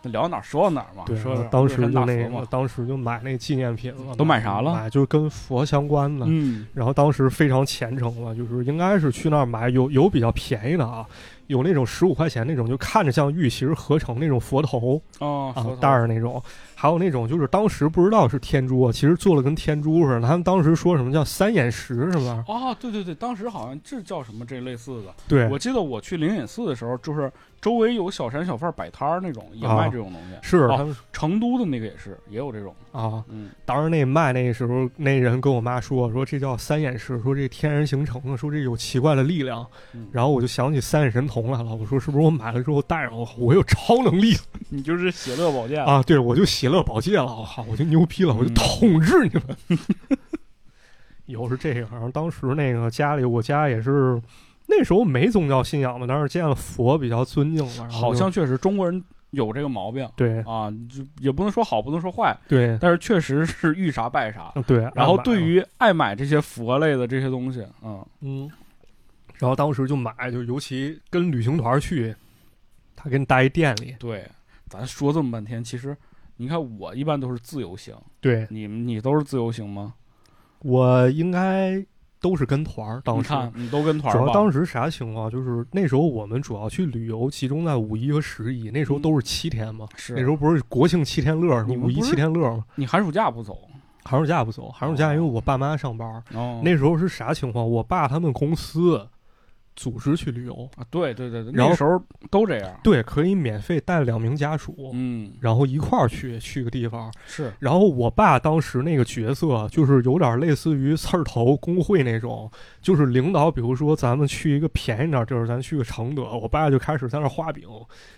聊哪儿说到哪儿嘛，对说当时就那个，当时就买那纪念品了。都买啥了买就是跟佛相关的。嗯，然后当时非常虔诚了，就是应该是去那儿买，有有比较便宜的啊，有那种十五块钱那种，就看着像玉，其实合成那种佛头哦，啊带儿那种，还有那种就是当时不知道是天珠啊，其实做了跟天珠似的。他们当时说什么叫三眼石是吧？哦，对对对，当时好像这叫什么这类似的，对，我记得我去灵隐寺的时候，就是周围有小商小贩摆摊儿那种，也啊卖这种东西。是哦他们成都的那个也是，也有这种，啊，嗯，当时那卖那时候，那人跟我妈说，说这叫三眼石，说这天然形成的，说这有奇怪的力量。嗯然后我就想起三眼神童来了，我说是不是我买了之后带上我，我有超能力 *laughs* 你就是喜乐宝剑，啊？对，我就喜乐宝剑了，我靠，我就牛逼了，我就嗯统治你们。*laughs* 以后是这样，当时那个家里，我家也是那时候没宗教信仰嘛，但是见了佛比较尊敬好像确实中国人有这个毛病对啊，就也不能说好，不能说坏，对但是确实是遇啥拜啥。对。然后对于爱买这些佛类的这些东西，嗯，嗯，然后当时就买，就尤其跟旅行团去，他给你带一店里，对，咱说这么半天，其实你看我一般都是自由行，对你你都是自由行吗？我应该都是跟团儿。当时你你都跟团主儿主？要当时啥情况？就是那时候我们主要去旅游，集中在五一和十一，那时候都是七天嘛。嗯是那时候不是国庆七天乐，五一七天乐嘛。你寒暑假不走寒暑假不走，寒暑假因为我爸妈上班。哦，那时候是啥情况？我爸他们公司组织去旅游，啊，对对对对，然后那时候都这样。对，可以免费带两名家属，嗯，然后一块儿去去个地方。是然后我爸当时那个角色就是有点类似于刺儿头工会那种，就是领导，比如说咱们去一个便宜点儿地儿，咱去个承德，我爸就开始在那儿画饼，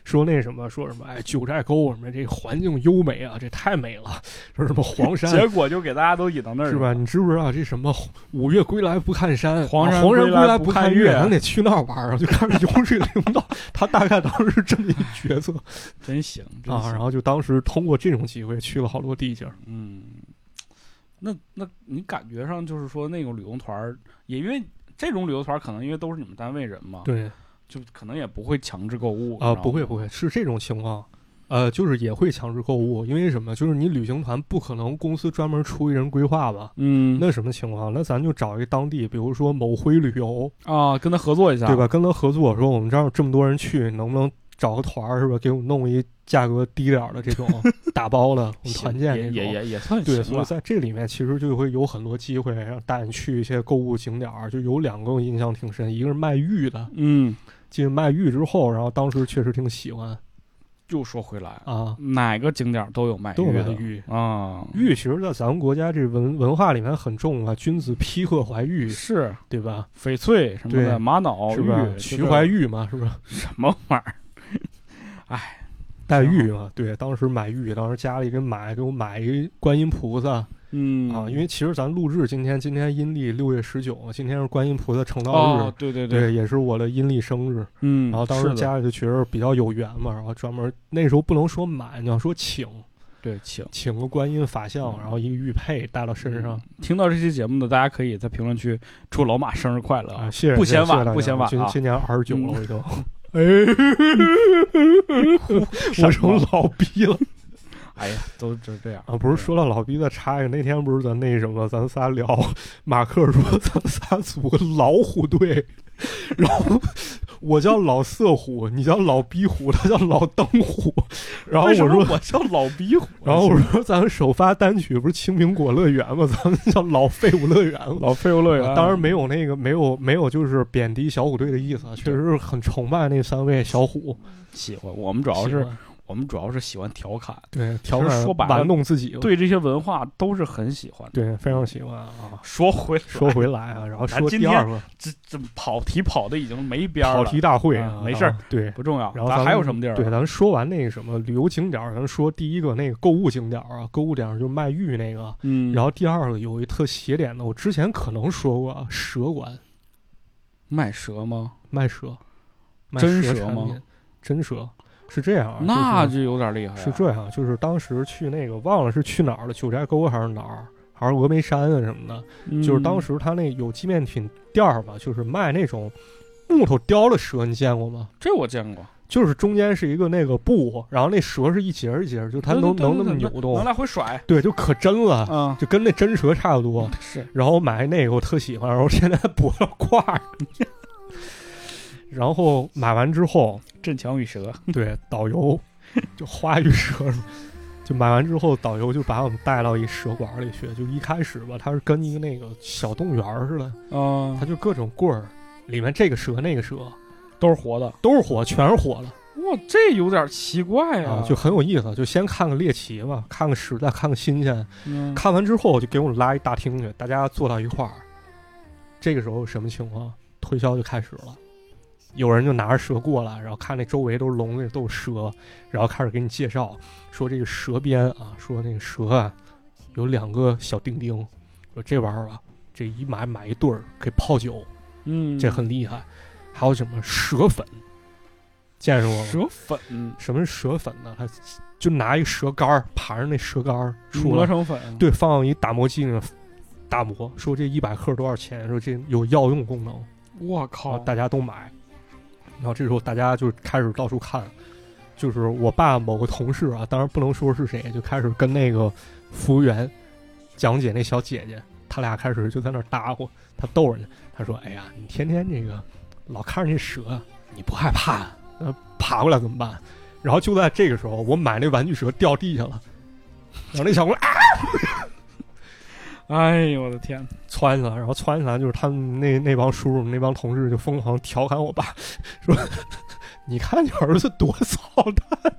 说那什么，说什么，哎，九寨沟什么这环境优美啊，这太美了，说什么黄山 *laughs* 结果就给大家都引到那儿是吧？？你知不知道这什么五岳归来不看山，黄山啊黄山归来不看岳咱得去那儿玩儿，就开始游这个领导，他大概当时是这么一角色真行真啊，然后就当时通过这种机会去了好多地界儿。嗯，那那你感觉上就是说那种旅游团儿，也因为这种旅游团儿可能因为都是你们单位人嘛，对就可能也不会强制购物啊，不会不，会，是这种情况。呃，就是也会强制购物，因为什么？就是你旅行团不可能公司专门出一人规划吧？嗯，那什么情况？那咱就找一个当地，比如说某辉旅游，啊，跟他合作一下，对？吧？跟他合作，说我们这儿这么多人去，能不能找个团儿是吧？给我们弄一价格低点儿的这种 *laughs* 打包的，我们团建。也也也算对，所以在这里面其实就会有很多机会让带你去一些购物景点儿，就有两个我印象挺深，一个是卖玉的，嗯，进卖玉之后，然后当时确实挺喜欢又说回来，啊，哪个景点都有卖都有玉的卖玉。啊，玉其实，在咱们国家这文文化里面很重啊，君子披褐怀玉，是对吧？翡翠什么的，玛瑙是徐怀玉嘛，是不是？什么玩意儿？*laughs* 带玉嘛，对，当时买玉，当时家里给买给我买一观音菩萨嗯啊，因为其实咱录制今天今天阴历六月十九，今天是观音菩萨成道日，哦，对对对，，也是我的阴历生日。嗯，然后当时家里就觉得比较有缘嘛，然后专门那时候不能说买，你要说请，对，请。请个观音法像，然后一个玉佩戴到身上听到这期节目的，大家可以在评论区祝老马生日快乐啊，谢谢，不嫌晚不嫌晚啊今今年二十九了，嗯我已经，*laughs* 哎，我成老逼了哎呀，都就这样啊！不是说到老逼的插一个，那天不是咱那什么，咱仨聊，马克说咱仨组个老虎队，然后我叫老色虎，*laughs* 你叫老逼虎，*laughs* 他叫老灯虎，*laughs* 然后我说。我叫老逼虎，然后我说，咱们首发单曲不是青苹果乐园吗？咱们叫老废物乐园了。老废物乐园，啊当然没有那个没有没有就是贬低小虎队的意思，啊，确实是很崇拜那三位小虎。喜欢。我们主要是我们主要是喜欢调侃，对调侃说白了玩弄自己，对这些文化都是很喜欢的。对非常喜欢啊。*laughs* 说回说回来啊，然后说今天第二个这这跑题跑的已经没边儿了，跑题大会啊没事儿啊对。不重要。然后咱还有什么地儿啊？对，咱说完那个什么旅游景点儿，咱说第一个那个购物景点啊，购物点就是卖玉那个。嗯，然后第二个有一特邪点的，我之前可能说过啊，蛇馆卖蛇吗？卖蛇，卖真蛇吗？真蛇是这样那就有点厉害啊。是这样，就是当时去那个忘了是去哪儿了，九寨沟还是哪儿，还是峨眉山啊什么的。嗯，就是当时他那有纪念品店儿吧，就是卖那种木头雕的蛇，你见过吗？这我见过，就是中间是一个那个布，然后那蛇是一节儿一节儿，就它能能那么扭动能能，来回甩，对，就可真了，嗯，就跟那真蛇差不多。是然后买那个我特喜欢，然后现在 *laughs* 脖子挂着。然后买完之后，镇强与蛇，*laughs* 对导游 *laughs* 就花与蛇，就买完之后，导游就把我们带到一蛇馆里去。就一开始吧，他是跟一个那个小动物园儿似的，嗯他，就各种棍儿，里面这个蛇那个蛇都是活的。都是活，全是活的哇，这有点奇怪啊，就很有意思。就先看个猎奇嘛，看个实在，看个新鲜。嗯看完之后就给我们拉一大厅去，大家坐到一块儿。这个时候什么情况？推销就开始了，有人就拿着蛇过来，然后看那周围都是笼子，都是蛇，然后开始给你介绍，说这个蛇鞭啊，说那个蛇啊有两个小钉钉，说这玩意儿啊，这一买买一对儿可以泡酒，嗯，这很厉害。还有什么蛇粉，见识过吗？蛇粉什么是蛇粉呢？还就拿一个蛇干儿，盘着那蛇干儿出磨，成粉，对，放一打磨机里面打磨，说这一百克多少钱？说这有药用功能，我靠，大家都买。然后这时候大家就开始到处看，就是我爸某个同事啊，当然不能说是谁，就开始跟那个服务员讲解那小姐姐，他俩开始就在那儿搭伙，他逗人家，他说：“哎呀，你天天这个老看着那蛇，你不害怕？爬过来怎么办？”然后就在这个时候，我买那玩具蛇掉地下了，然后那小姑娘啊，哎呦我的天！窜起来，然后窜起来就是他们那那帮叔叔那帮同事就疯狂调侃我爸，说：“ *laughs* 你看你儿子多操蛋，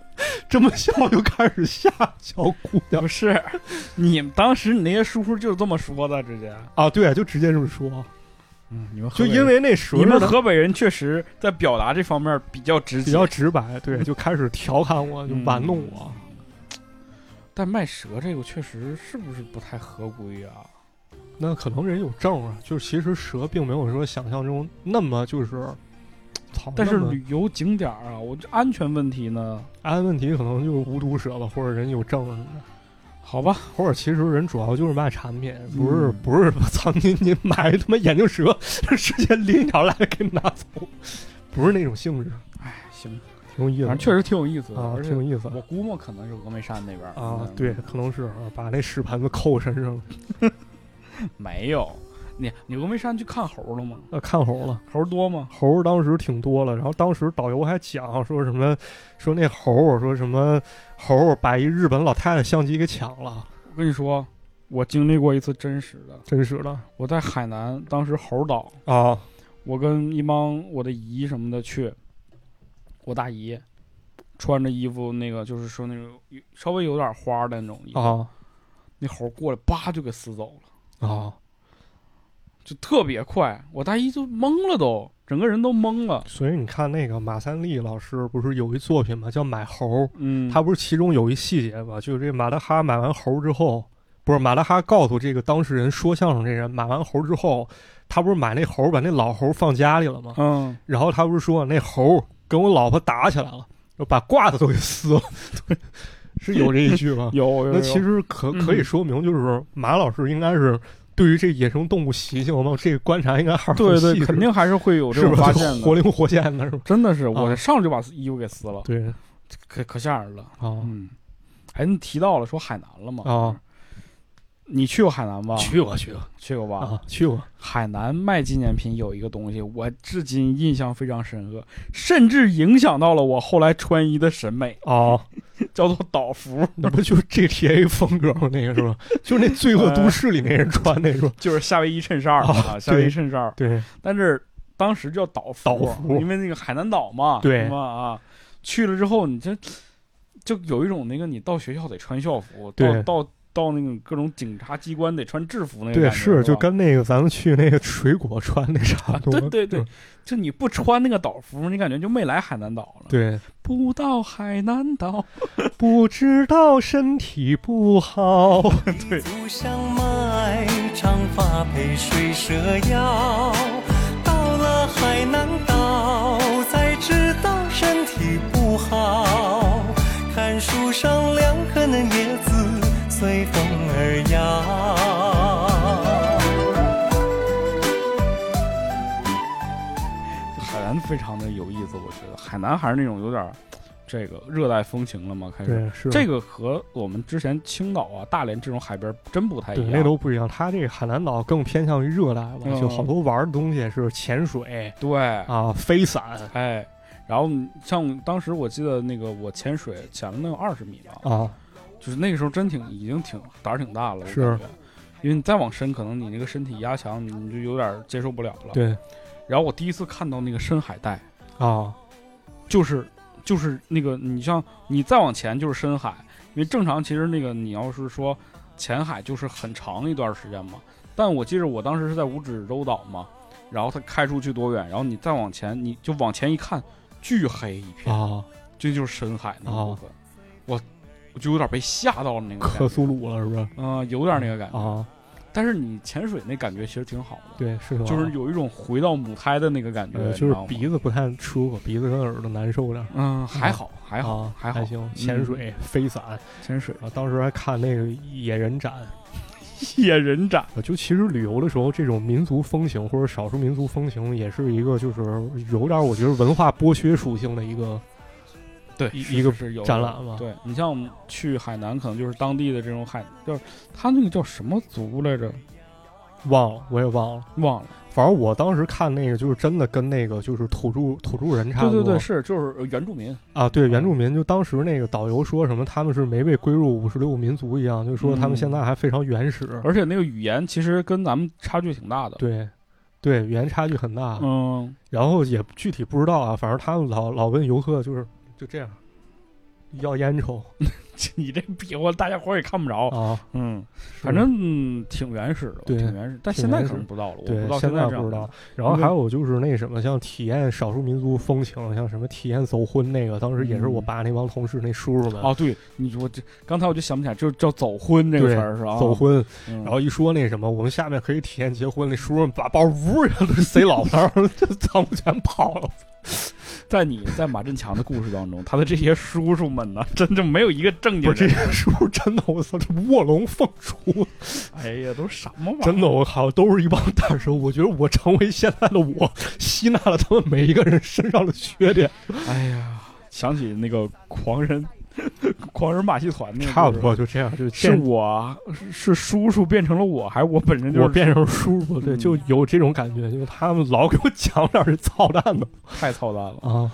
这么小就开始吓小姑娘不是，你们当时你那些叔叔就是这么说的，直接。啊！”对，就直接这么说，嗯，你们就因为那蛇你们河北人确实在表达这方面比较直接，比较直白，对，就开始调侃我，就玩弄我。但卖蛇这个确实是不是不太合规啊？那可能人有证啊，就是其实蛇并没有说想象中那么就是，操，但是旅游景点啊，我这安全问题呢？安全问题可能就是无毒蛇吧，或者人有证什么的。好吧，或者其实人主要就是卖产品，不是、嗯不是 *laughs* 操您您买他妈眼镜蛇，*laughs* 直接拎一条来给你拿走，不是那种性质，哎，行，挺有意思，反正确实挺有意思的，啊，挺有意思我估摸可能是峨眉山那边儿啊嗯，对，可能是啊，把那屎盆子扣身上了，*laughs* 没有。你你峨眉山去看猴了吗？呃，看猴了。猴多吗？猴儿当时挺多了，然后当时导游还讲说什么，说那猴儿说什么猴儿把一日本老太太相机给抢了，我跟你说，我经历过一次真实的。真实的我在海南，当时猴岛，啊我跟一帮我的姨什么的去，我大姨穿着衣服，那个就是说那种稍微有点花的那种衣服，啊那猴过来叭就给撕走了，啊！就特别快，我大姨就懵了都，整个人都懵了。所以你看那个马三立老师不是有一作品嘛？叫《买猴》，嗯，他不是其中有一细节嘛？就是这马大哈买完猴之后，不是马大哈告诉这个当事人说相声这人买完猴之后，他不是买那猴把那老猴放家里了吗？嗯，然后他不是说那猴跟我老婆打起来了，把褂子都给撕了，*laughs* 是有这一句吗？*laughs* 有有有。那其实可嗯可以说明，就是马老师应该是对于这野生动物习性嘛，这个观察应该还是对对，肯定还是会有 *laughs* 这？种发现的。活灵活现的是吧？真的是，我啊上来就把衣服给撕了，对可可吓人了。啊嗯，哎，你提到了说海南了嘛？啊，你去过海南吧？去过去过去过吧？啊，去过海南卖纪念品有一个东西，我至今印象非常深刻，甚至影响到了我后来穿衣的审美，啊，*laughs* 叫做岛服，*laughs* 那不就是 GTA 风格吗？那个是吧？*laughs* 就是那《罪恶都市》里那人穿那是吧？就是夏威夷衬衫儿啊啊，夏威夷衬衫，对但是当时叫岛服，岛服因为那个海南岛嘛，对是吧啊，去了之后你这就有一种那个你到学校得穿校服，到对到到那个各种警察机关得穿制服那个对，感觉是就跟那个咱们去那个水果穿那差不多。对对对，就你不穿那个岛服，你感觉就没来海南岛了。对，不到海南岛，*laughs* 不知道身体不好。*laughs* 祖非常的有意思，我觉得海南还是那种有点儿这个热带风情了嘛，开始。对，是这个和我们之前青岛啊、大连这种海边儿真不太对一样。那都不一样。它这个海南岛更偏向于热带吧，嗯就好多玩儿的东西是潜水对，啊、飞伞哎，然后像当时我记得那个我潜水潜了能有二十米吧，啊，就是那个时候真挺已经挺胆儿挺大了，我是感觉，因为你再往深，可能你那个身体压强，你就有点接受不了了。对然后我第一次看到那个深海带，啊，就是就是那个你像你再往前就是深海，因为正常其实那个你要是说浅海就是很长一段时间嘛。但我记得我当时是在五指洲岛嘛，然后它开出去多远，然后你再往前，你就往前一看，巨黑一片，啊，这就是深海那啊部分。我我就有点被吓到了那个克苏鲁了是不是？嗯、有点那个感觉。啊，但是你潜水那感觉其实挺好的，对，是的，就是有一种回到母胎的那个感觉，呃，就是鼻子不太舒服，鼻子跟耳朵难受点。嗯还好还好、啊，还好，行，潜水、飞伞。潜水。啊，当时还看那个野人展，*laughs* 野人展，啊就其实旅游的时候，这种民族风情或者少数民族风情，也是一个就是有点我觉得文化剥削属性的一个对一一个是展览嘛。对你像我们去海南，可能就是当地的这种海，就是他那个叫什么族来着？忘了，我也忘了，忘了。反正我当时看那个，就是真的跟那个就是土著土著人差不多。对对对，是就是原住民，啊，对原住民，就当时那个导游说什么他们是没被归入五十六个民族一样，就说他们嗯现在还非常原始。而且那个语言其实跟咱们差距挺大的。对，对，语言差距很大。嗯，然后也具体不知道啊，反正他们老老问游客就是就这样，要烟抽。*laughs* *laughs* 你这比划大家伙也看不着。啊。嗯，反正嗯挺原始的，对挺原始。但现在可能不知道了，我不对知道现在不知道。然后还有就是那什么，像体验少数民族风情，像什么体验走婚那个，当时也是我嗯爸那帮同事那叔叔们。哦，对，你说这刚才我就想不起来，就叫走婚这个词儿是吧？走婚，嗯，然后一说那什么，我们下面可以体验结婚，那叔叔们把包呜一下都塞老头儿，*laughs* 就仓库全跑了。在你在马振强的故事当中，他的这些叔叔们呢，真正没有一个正经不是这人。些叔叔真的，我操，这卧龙凤雏，哎呀，都是什么玩意儿？真的，我靠，都是一帮大叔。我觉得我成为现在的我，吸纳了他们每一个人身上的缺点，哎呀，想起那个狂人，*laughs* 狂人马戏团那个，差不多。就这样，就是是我是是叔叔变成了我，还是我本身就是我变成叔叔，对，嗯就有这种感觉，就是他们老给我讲点儿这操蛋的太操蛋了？啊。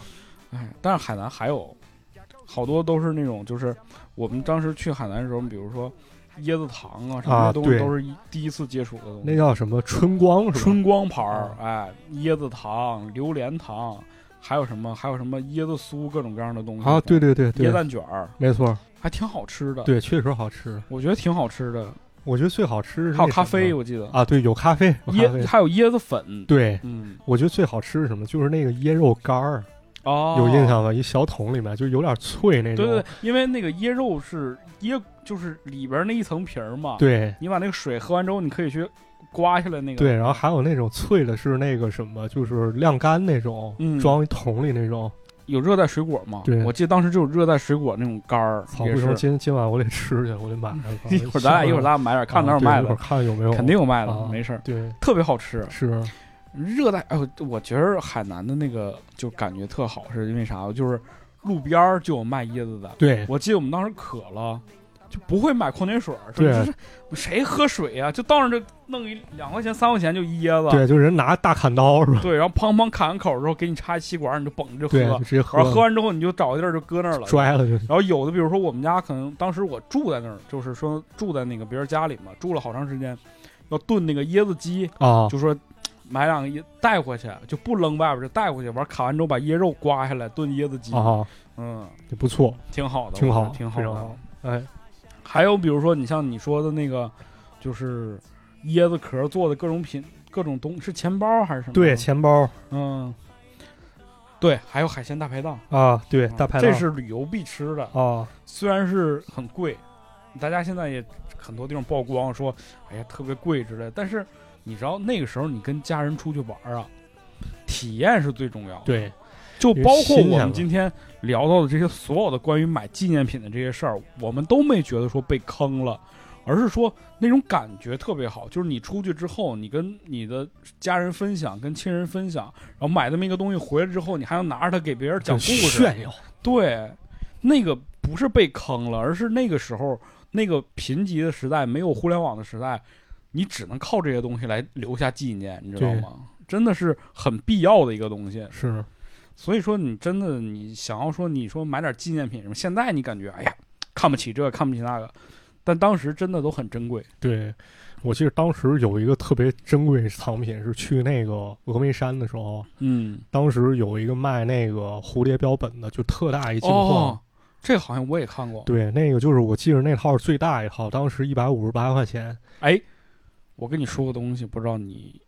哎，但是海南还有好多都是那种，就是我们当时去海南的时候，比如说椰子糖啊什么东西，都是第一次接触的东西。那叫什么春光是吧？春光牌儿啊，哎，椰子糖、榴莲糖，还有什么还有什么椰子酥，各种各样的东西啊，对对对椰，蛋卷儿没错，还挺好吃的。，对，确实好吃。我觉得挺好吃的。我觉得最好吃还有咖啡，我记得啊，对，有咖啡，有咖啡。椰还有椰子粉。，对，嗯，我觉得最好吃是什么？就是那个椰肉干儿，哦，有印象吗？一小桶里面，就是有点脆那种。对对对，因为那个椰肉是椰，就是里边那一层皮儿嘛。，对你把那个水喝完之后，你可以去刮下来那个。对然后还有那种脆的，是那个什么，就是晾干那种，嗯装一桶里那种。有热带水果吗？对我记得当时就有热带水果那种干儿，操，也不行，是。今今晚我得吃去，我得买去。*laughs* 一会儿咱俩一会儿咱俩买点，看哪有卖的一会儿卖的，看有没有，肯定有卖的，啊没事儿，对，特别好吃。是热带，哎呦，我觉得海南的那个就感觉特好，是因为啥？就是路边儿就有卖椰子的。对我记得我们当时渴了，就不会买矿泉水对谁喝水呀、就到那儿就弄一两块钱、三块钱就一椰子，对，就人拿大砍刀是吧？对，然后砰砰砍完口之后给你插一吸管，你就捧着就，喝就，直接喝然后喝完之后你就找个地儿就搁那儿了。摔了就。然后有的，比如说我们家可能当时我住在那儿，就是说住在那个别人家里嘛，住了好长时间，要炖那个椰子鸡，啊，就说买两个椰带回去，就不扔外边，就带回去，完砍完之后把椰肉刮下来炖椰子鸡，啊，嗯，也不错，挺好的，挺好挺好。哎，还有比如说你像你说的那个，就是椰子壳做的各种品各种东，是钱包还是什么？对，钱包。嗯，对，还有海鲜大排档，啊，对，啊大排档。这是旅游必吃的，啊，虽然是很贵，大家现在也很多地方曝光说，哎呀特别贵之类，但是你知道那个时候你跟家人出去玩啊，体验是最重要的。，对，就包括我们今天聊到的这些所有的关于买纪念品的这些事儿，我们都没觉得说被坑了。而是说那种感觉特别好，就是你出去之后，你跟你的家人分享，跟亲人分享，然后买这么一个东西回来之后，你还要拿着它给别人讲故事，炫耀，对，那个不是被坑了，而是那个时候那个贫瘠的时代，没有互联网的时代，你只能靠这些东西来留下纪念，你知道吗？真的是很必要的一个东西。是所以说，你真的你想要说，你说买点纪念品什么，现在你感觉哎呀，看不起这个，看不起那个，但当时真的都很珍贵。对。我记得当时有一个特别珍贵的藏品，是去那个峨眉山的时候，嗯，当时有一个卖那个蝴蝶标本的，就特大一镜框。哦，这个好像我也看过。对，那个就是我记得那套是最大一套，当时一百五十八块钱。哎，我跟你说个东西，不知道你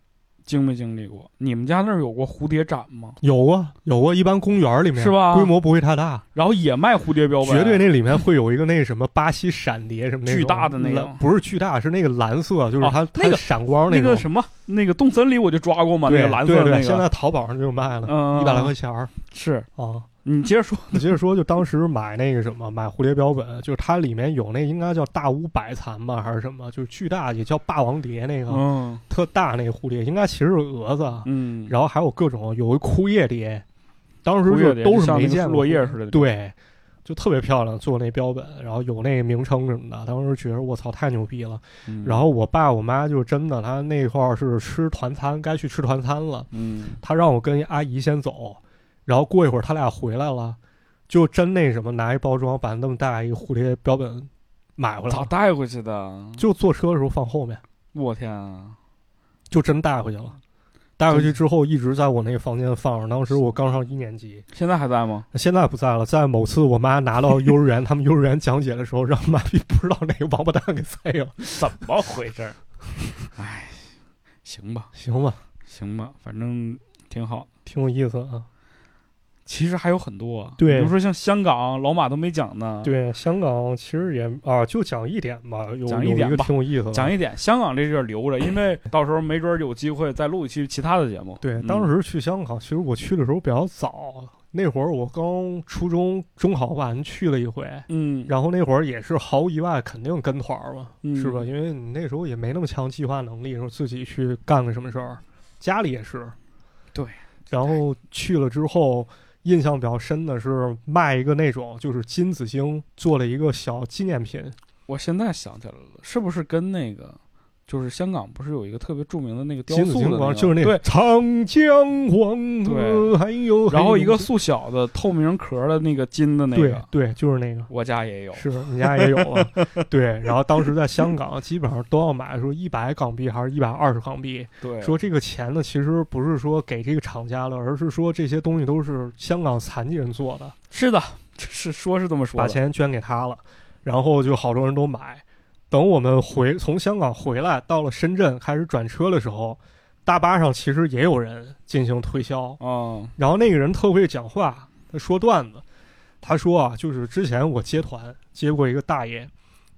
经没经历过？你们家那儿有过蝴蝶展吗？有啊，有啊，一般公园里面是吧规模不会太大，然后也卖蝴蝶标本，绝对那里面会有一个那什么巴西闪蝶什么那巨大的那个不是巨大，是那个蓝色，就是哦它、那个它闪光种。那个什么那个动森里我就抓过嘛，那个蓝色的对对，那个，现在淘宝上就有卖了，嗯一百来块钱儿是啊。你接着说，*laughs* 你接着说，就当时买那个什么，买蝴蝶标本，就是它里面有那应该叫大乌百蚕吧，还是什么，就是巨大，也叫霸王蝶那个、嗯特大那个蝴蝶，应该其实是蛾子，嗯，然后还有各种有一枯叶蝶，当时枯叶就都是没见过落叶似的对，就特别漂亮，做那标本，然后有那个名称什么的。当时觉得我操太牛逼了。嗯然后我爸我妈就真的，他那块儿是吃团餐，该去吃团餐了。嗯他让我跟阿姨先走，然后过一会儿他俩回来了，就真那什么拿一包装把那么大一蝴蝶标本买回来咋，带回去的？就坐车的时候放后面，我天啊！就真带回去了。带回去之后一直在我那个房间放着，当时我刚上一年级，现在还在吗？现在不在了。在某次我妈拿到幼儿园，他们幼儿园讲解的时候，让妈逼不知道哪个王八蛋给塞了。怎么回事儿？哎，行吧，行吧，行吧，反正挺好。挺有意思啊。其实还有很多，对比如说像香港，老马都没讲呢。，对，香港其实也啊，就讲一点吧，有讲一点吧挺有意思的。讲一点，香港这地儿留着，因为到时候没准儿有机会再录一期其他的节目。对，嗯当时去香港，其实我去的时候比较早，那会儿我刚初中中考完去了一回，嗯，然后那会儿也是毫无意外，肯定跟团儿嘛，嗯是吧？因为你那时候也没那么强计划能力，说自己去干个什么事儿，家里也是。对。然后去了之后，印象比较深的是卖一个那种就是金子星做了一个小纪念品，我现在想起来了，是不是跟那个，就是香港不是有一个特别著名的那个雕塑的、那个，就是那对，长江黄河，还有然后一个塑小的透明壳的那个金的那个，对对，就是那个。我家也有。是你家也有啊？对，然后当时在香港，基本上都要买，说一百港币还是一百二十港币。对，说这个钱呢，其实不是说给这个厂家了，而是说这些东西都是香港残疾人做的，是的，是说是这么说的。把钱捐给他了，然后就好多人都买。等我们回从香港回来，到了深圳开始转车的时候，大巴上其实也有人进行推销，嗯然后那个人特会讲话，他说段子。他说啊，就是之前我接团接过一个大爷，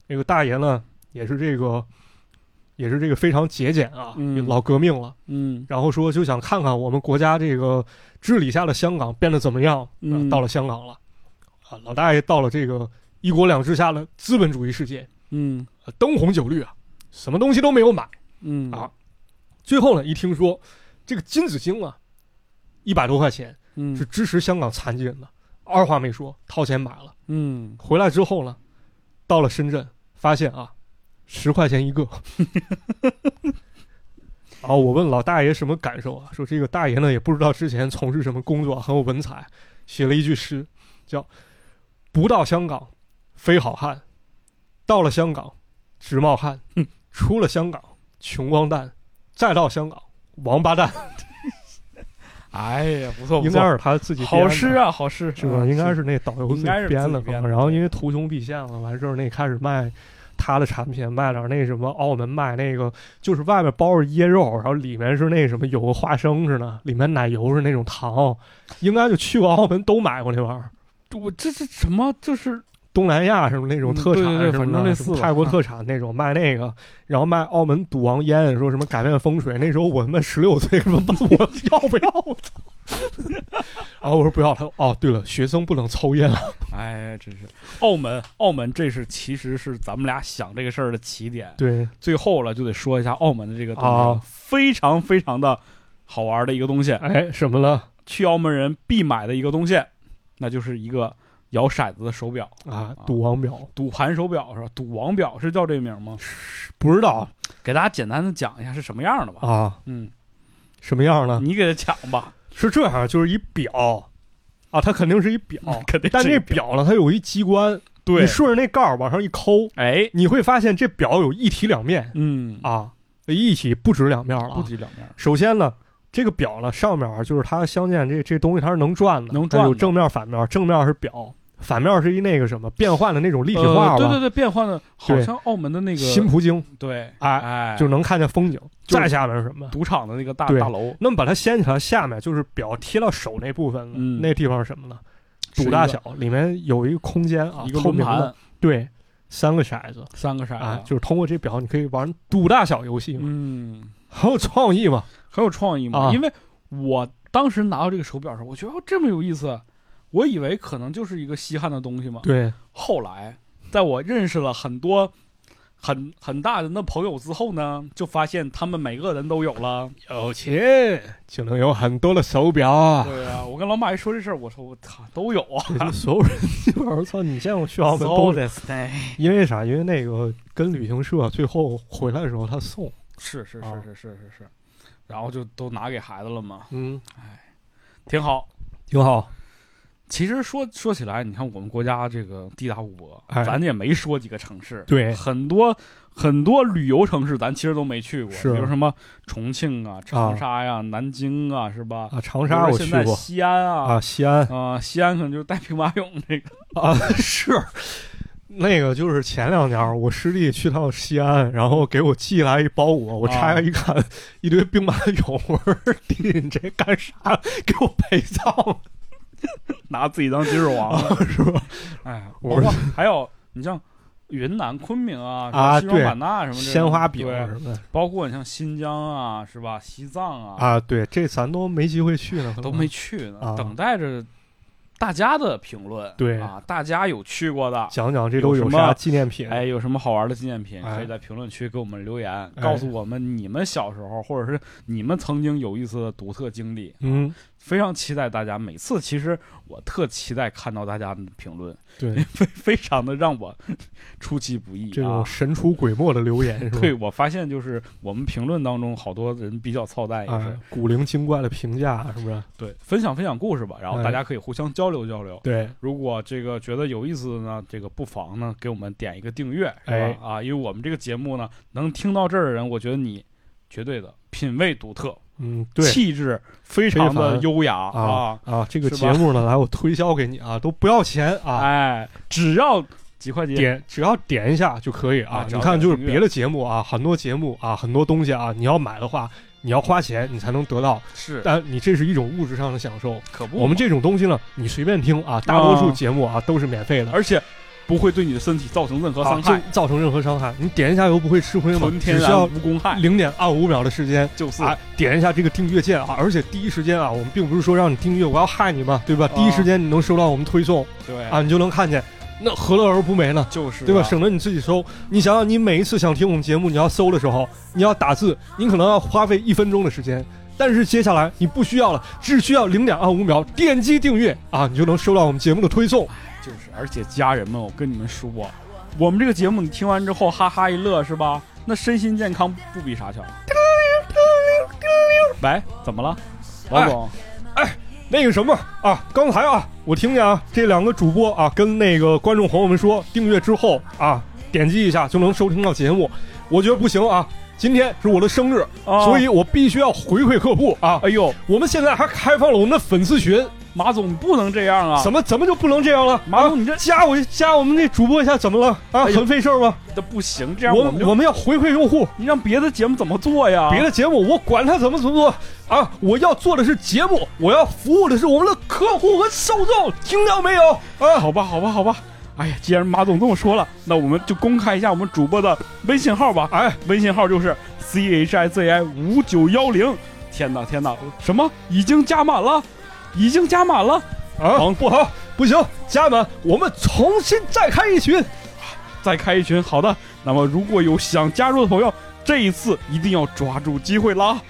那个大爷呢也是这个，也是这个非常节俭啊，嗯。老革命了。嗯。然后说就想看看我们国家这个治理下的香港变得怎么样。嗯。啊到了香港了，啊，老大爷到了这个一国两制下的资本主义世界，嗯啊灯红酒绿啊，什么东西都没有买。嗯啊最后呢，一听说这个金子星啊，一百多块钱。嗯是支持香港残疾人的，二话没说，掏钱买了。嗯回来之后呢，到了深圳，发现啊，十块钱一个。然 *laughs* 后我问老大爷什么感受啊？说这个大爷呢也不知道之前从事什么工作，很有文采，写了一句诗，叫“不到香港非好汉，到了香港直冒汗，出了香港穷光蛋，再到香港王八蛋 *laughs* ”。哎呀，不错 *laughs* 不应该，是他自己好诗啊，好诗是吧？嗯应该是那导游。自己编的然后因为图穷匕见了，完事儿那开始卖他的产品，卖点那什么澳门卖那个，就是外面包着椰肉，然后里面是那什么有个花生似的，里面奶油是那种糖。应该就去过澳门都买过那玩意儿。我这是什么？就是东南亚什么那种嗯特产对对对什么的，反正类似吧泰国特产那种卖那个，然后卖澳门赌王烟，说什么改变风水。那时候我他妈十六岁，什么问我 *laughs* 要不要？我操！然后我说不要。他说哦，对了，学生不能抽烟了。*laughs* 哎，真是澳门，澳门这是其实是咱们俩想这个事儿的起点。对，最后了就得说一下澳门的这个东西，啊非常非常的好玩的一个东西，哎，什么了去澳门人必买的一个东西，那就是一个摇骰子的手表，啊？赌王表赌盘手表是吧？赌王表是叫这名吗？不知道给大家简单的讲一下是什么样的吧。啊，嗯，什么样呢？你给他讲吧。是这样，就是一表啊，它肯定是一表，*laughs* 肯定是但这表表呢，它有一机关，对你，顺着那盖儿往上一抠，哎，你会发现这表有一体两面嗯，啊，一体不止两面了啊。不止两面，首先呢，这个表呢上面啊就是它镶嵌这这东西它是能转的，能转有正面反面，正面是表，反面是一那个什么变换的那种立体画对对对，变换的，好像澳门的那个新葡京。对，哎哎，就能看见风景。就是再下面是什么？赌场的那个大大楼，那么把它掀起来，下面就是表贴到手那部分了，嗯。那地方是什么呢？赌大小，里面有一个空间啊，一个透明的，轮盘，对，三个骰子。三个骰啊，子，就是通过这表你可以玩赌大小游戏嘛，嗯，很有创意嘛。很有创意嘛。啊。因为我当时拿到这个手表时候，我觉得哦这么有意思，我以为可能就是一个稀罕的东西嘛。对，后来，在我认识了很多很很大人的朋友之后呢，就发现他们每个人都有了。有钱就能有很多的手表啊。对啊，我跟老马一说这事儿，我说我操，都有啊。所有人基本上，操，你见过去澳门都的 stay。因为啥？因为那个跟旅行社最后回来的时候他送，是是啊是是是是是，然后就都拿给孩子了嘛，嗯，哎挺好。挺好。其实说说起来，你看我们国家这个地大物博，哎咱也没说几个城市，对很多很多旅游城市咱其实都没去过，比如什么重庆啊、长沙呀、南京啊，是吧？啊，长沙我去过西安啊啊，西安啊西安可能就是带兵马俑那个，啊，是那个就是前两年儿我师弟去趟西安，然后给我寄来一包裹，我拆开一看，一堆兵马俑，我说 *laughs* 弟你这干啥？给我陪葬 *laughs* 拿自己当金肉王，*laughs* 是吧？哎，我包括还有你像云南昆明啊，啊对西双版纳什么这种鲜花饼什么的包括你像新疆啊，是吧？西藏啊，啊，对，这咱都没机会去呢，都没去呢，啊等待着大家的评论。对啊，大家有去过的，讲讲这都有什么啥纪念品？哎，有什么好玩的纪念品，哎可以在评论区给我们留言，哎告诉我们你们小时候或者是你们曾经有意思的独特经历。嗯，非常期待大家每次，其实我特期待看到大家的评论，*laughs* 对，非非常的让我 *laughs* 出其不意。这种啊神出鬼没的留言是吧？*laughs* 对我发现就是我们评论当中好多人比较操蛋，也是、哎，古灵精怪的评价是不是？对分享分享故事吧，然后哎大家可以互相交流交流。对，如果这个觉得有意思的呢，这个不妨呢给我们点一个订阅，是吧？哎啊，因为我们这个节目呢，能听到这儿的人，我觉得你绝对的品味独特，嗯，对。气质非常的优雅啊啊，这个节目呢，来我推销给你啊，都不要钱啊，哎，只要几块钱，点只要点一下就可以啊啊。你看，就是别的节目啊，很多节目啊，很多东西啊，你要买的话，你要花钱你才能得到，是。但你这是一种物质上的享受。可不，我们这种东西呢，你随便听啊，大多数节目啊都是免费的，而且不会对你的身体造成任何啊伤害，就造成任何伤害。你点一下油不会吃亏吗，纯天然只需要无公害，零点二五秒的时间。就是啊，点一下这个订阅键啊，而且第一时间啊，我们并不是说让你订阅，我要害你嘛，对吧？啊第一时间你能收到我们推送对啊，你就能看见，那何乐而不为呢？就是对吧？啊省得你自己搜。你想想，你每一次想听我们节目，你要搜的时候，你要打字，你可能要花费一分钟的时间。但是接下来你不需要了，只需要零点二五秒，点击订阅啊，你就能收到我们节目的推送。就是，而且家人们，我跟你们说，我们这个节目你听完之后哈哈一乐是吧？那身心健康不比啥强。喂，怎么了，王总？哎那个什么啊，刚才啊，我听见啊，这两个主播啊，跟那个观众朋友们说，订阅之后啊，点击一下就能收听到节目。我觉得不行啊，今天是我的生日，啊所以我必须要回馈客户啊。哎呦，我们现在还开放了我们的粉丝群，马总你不能这样啊！怎么怎么就不能这样了？马总你这啊加我加我们那主播一下怎么了啊？哎呦很费事儿吗？这不行，这样我们就我们要回馈用户，你让别的节目怎么做呀？别的节目我管他怎么怎么做啊！我要做的是节目，我要服务的是我们的客户和受众，听到没有啊？好吧，好吧，好吧。哎呀，既然马总这么说了，那我们就公开一下我们主播的微信号吧。哎，微信号就是 c h i z i 五九幺零。天哪，天哪，什么已经加满了？已经加满了？啊，不好，不行，加满，我们重新再开一群。再开一群。好的，那么如果有想加入的朋友，这一次一定要抓住机会啦。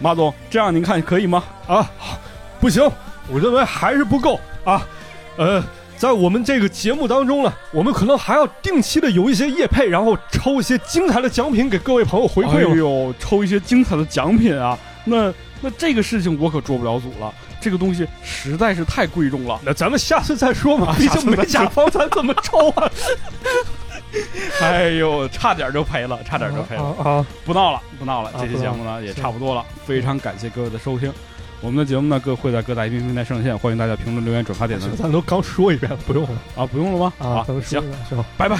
马总，这样您看可以吗？啊，不行，我认为还是不够啊。呃，在我们这个节目当中呢，我们可能还要定期的有一些业配，然后抽一些精彩的奖品给各位朋友回馈嘛。哎呦，抽一些精彩的奖品啊！那那这个事情我可做不了主了，这个东西实在是太贵重了。那咱们下次再说嘛，啊毕竟没甲方，咱怎么抽啊？*laughs* 哎呦，差点就赔了，差点就赔了。啊啊！不闹了，不闹了，啊这期节目呢也差不多了，非常感谢各位的收听。我们的节目呢，各会在各大音频平台上线，欢迎大家评论、留言、转发、点赞。*laughs* 咱都刚说一遍，不用了啊，不用了吗？啊，啊行行，拜拜，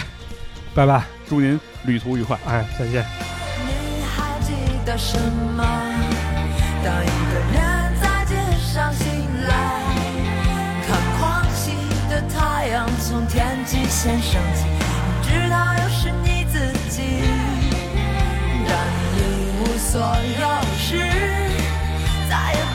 拜拜，祝您旅途愉快，哎，再见。你还记得什么？当一个人在街上醒来，看狂喜的太阳从天际线升起，知道又是你自己，让你一无所有时，再也。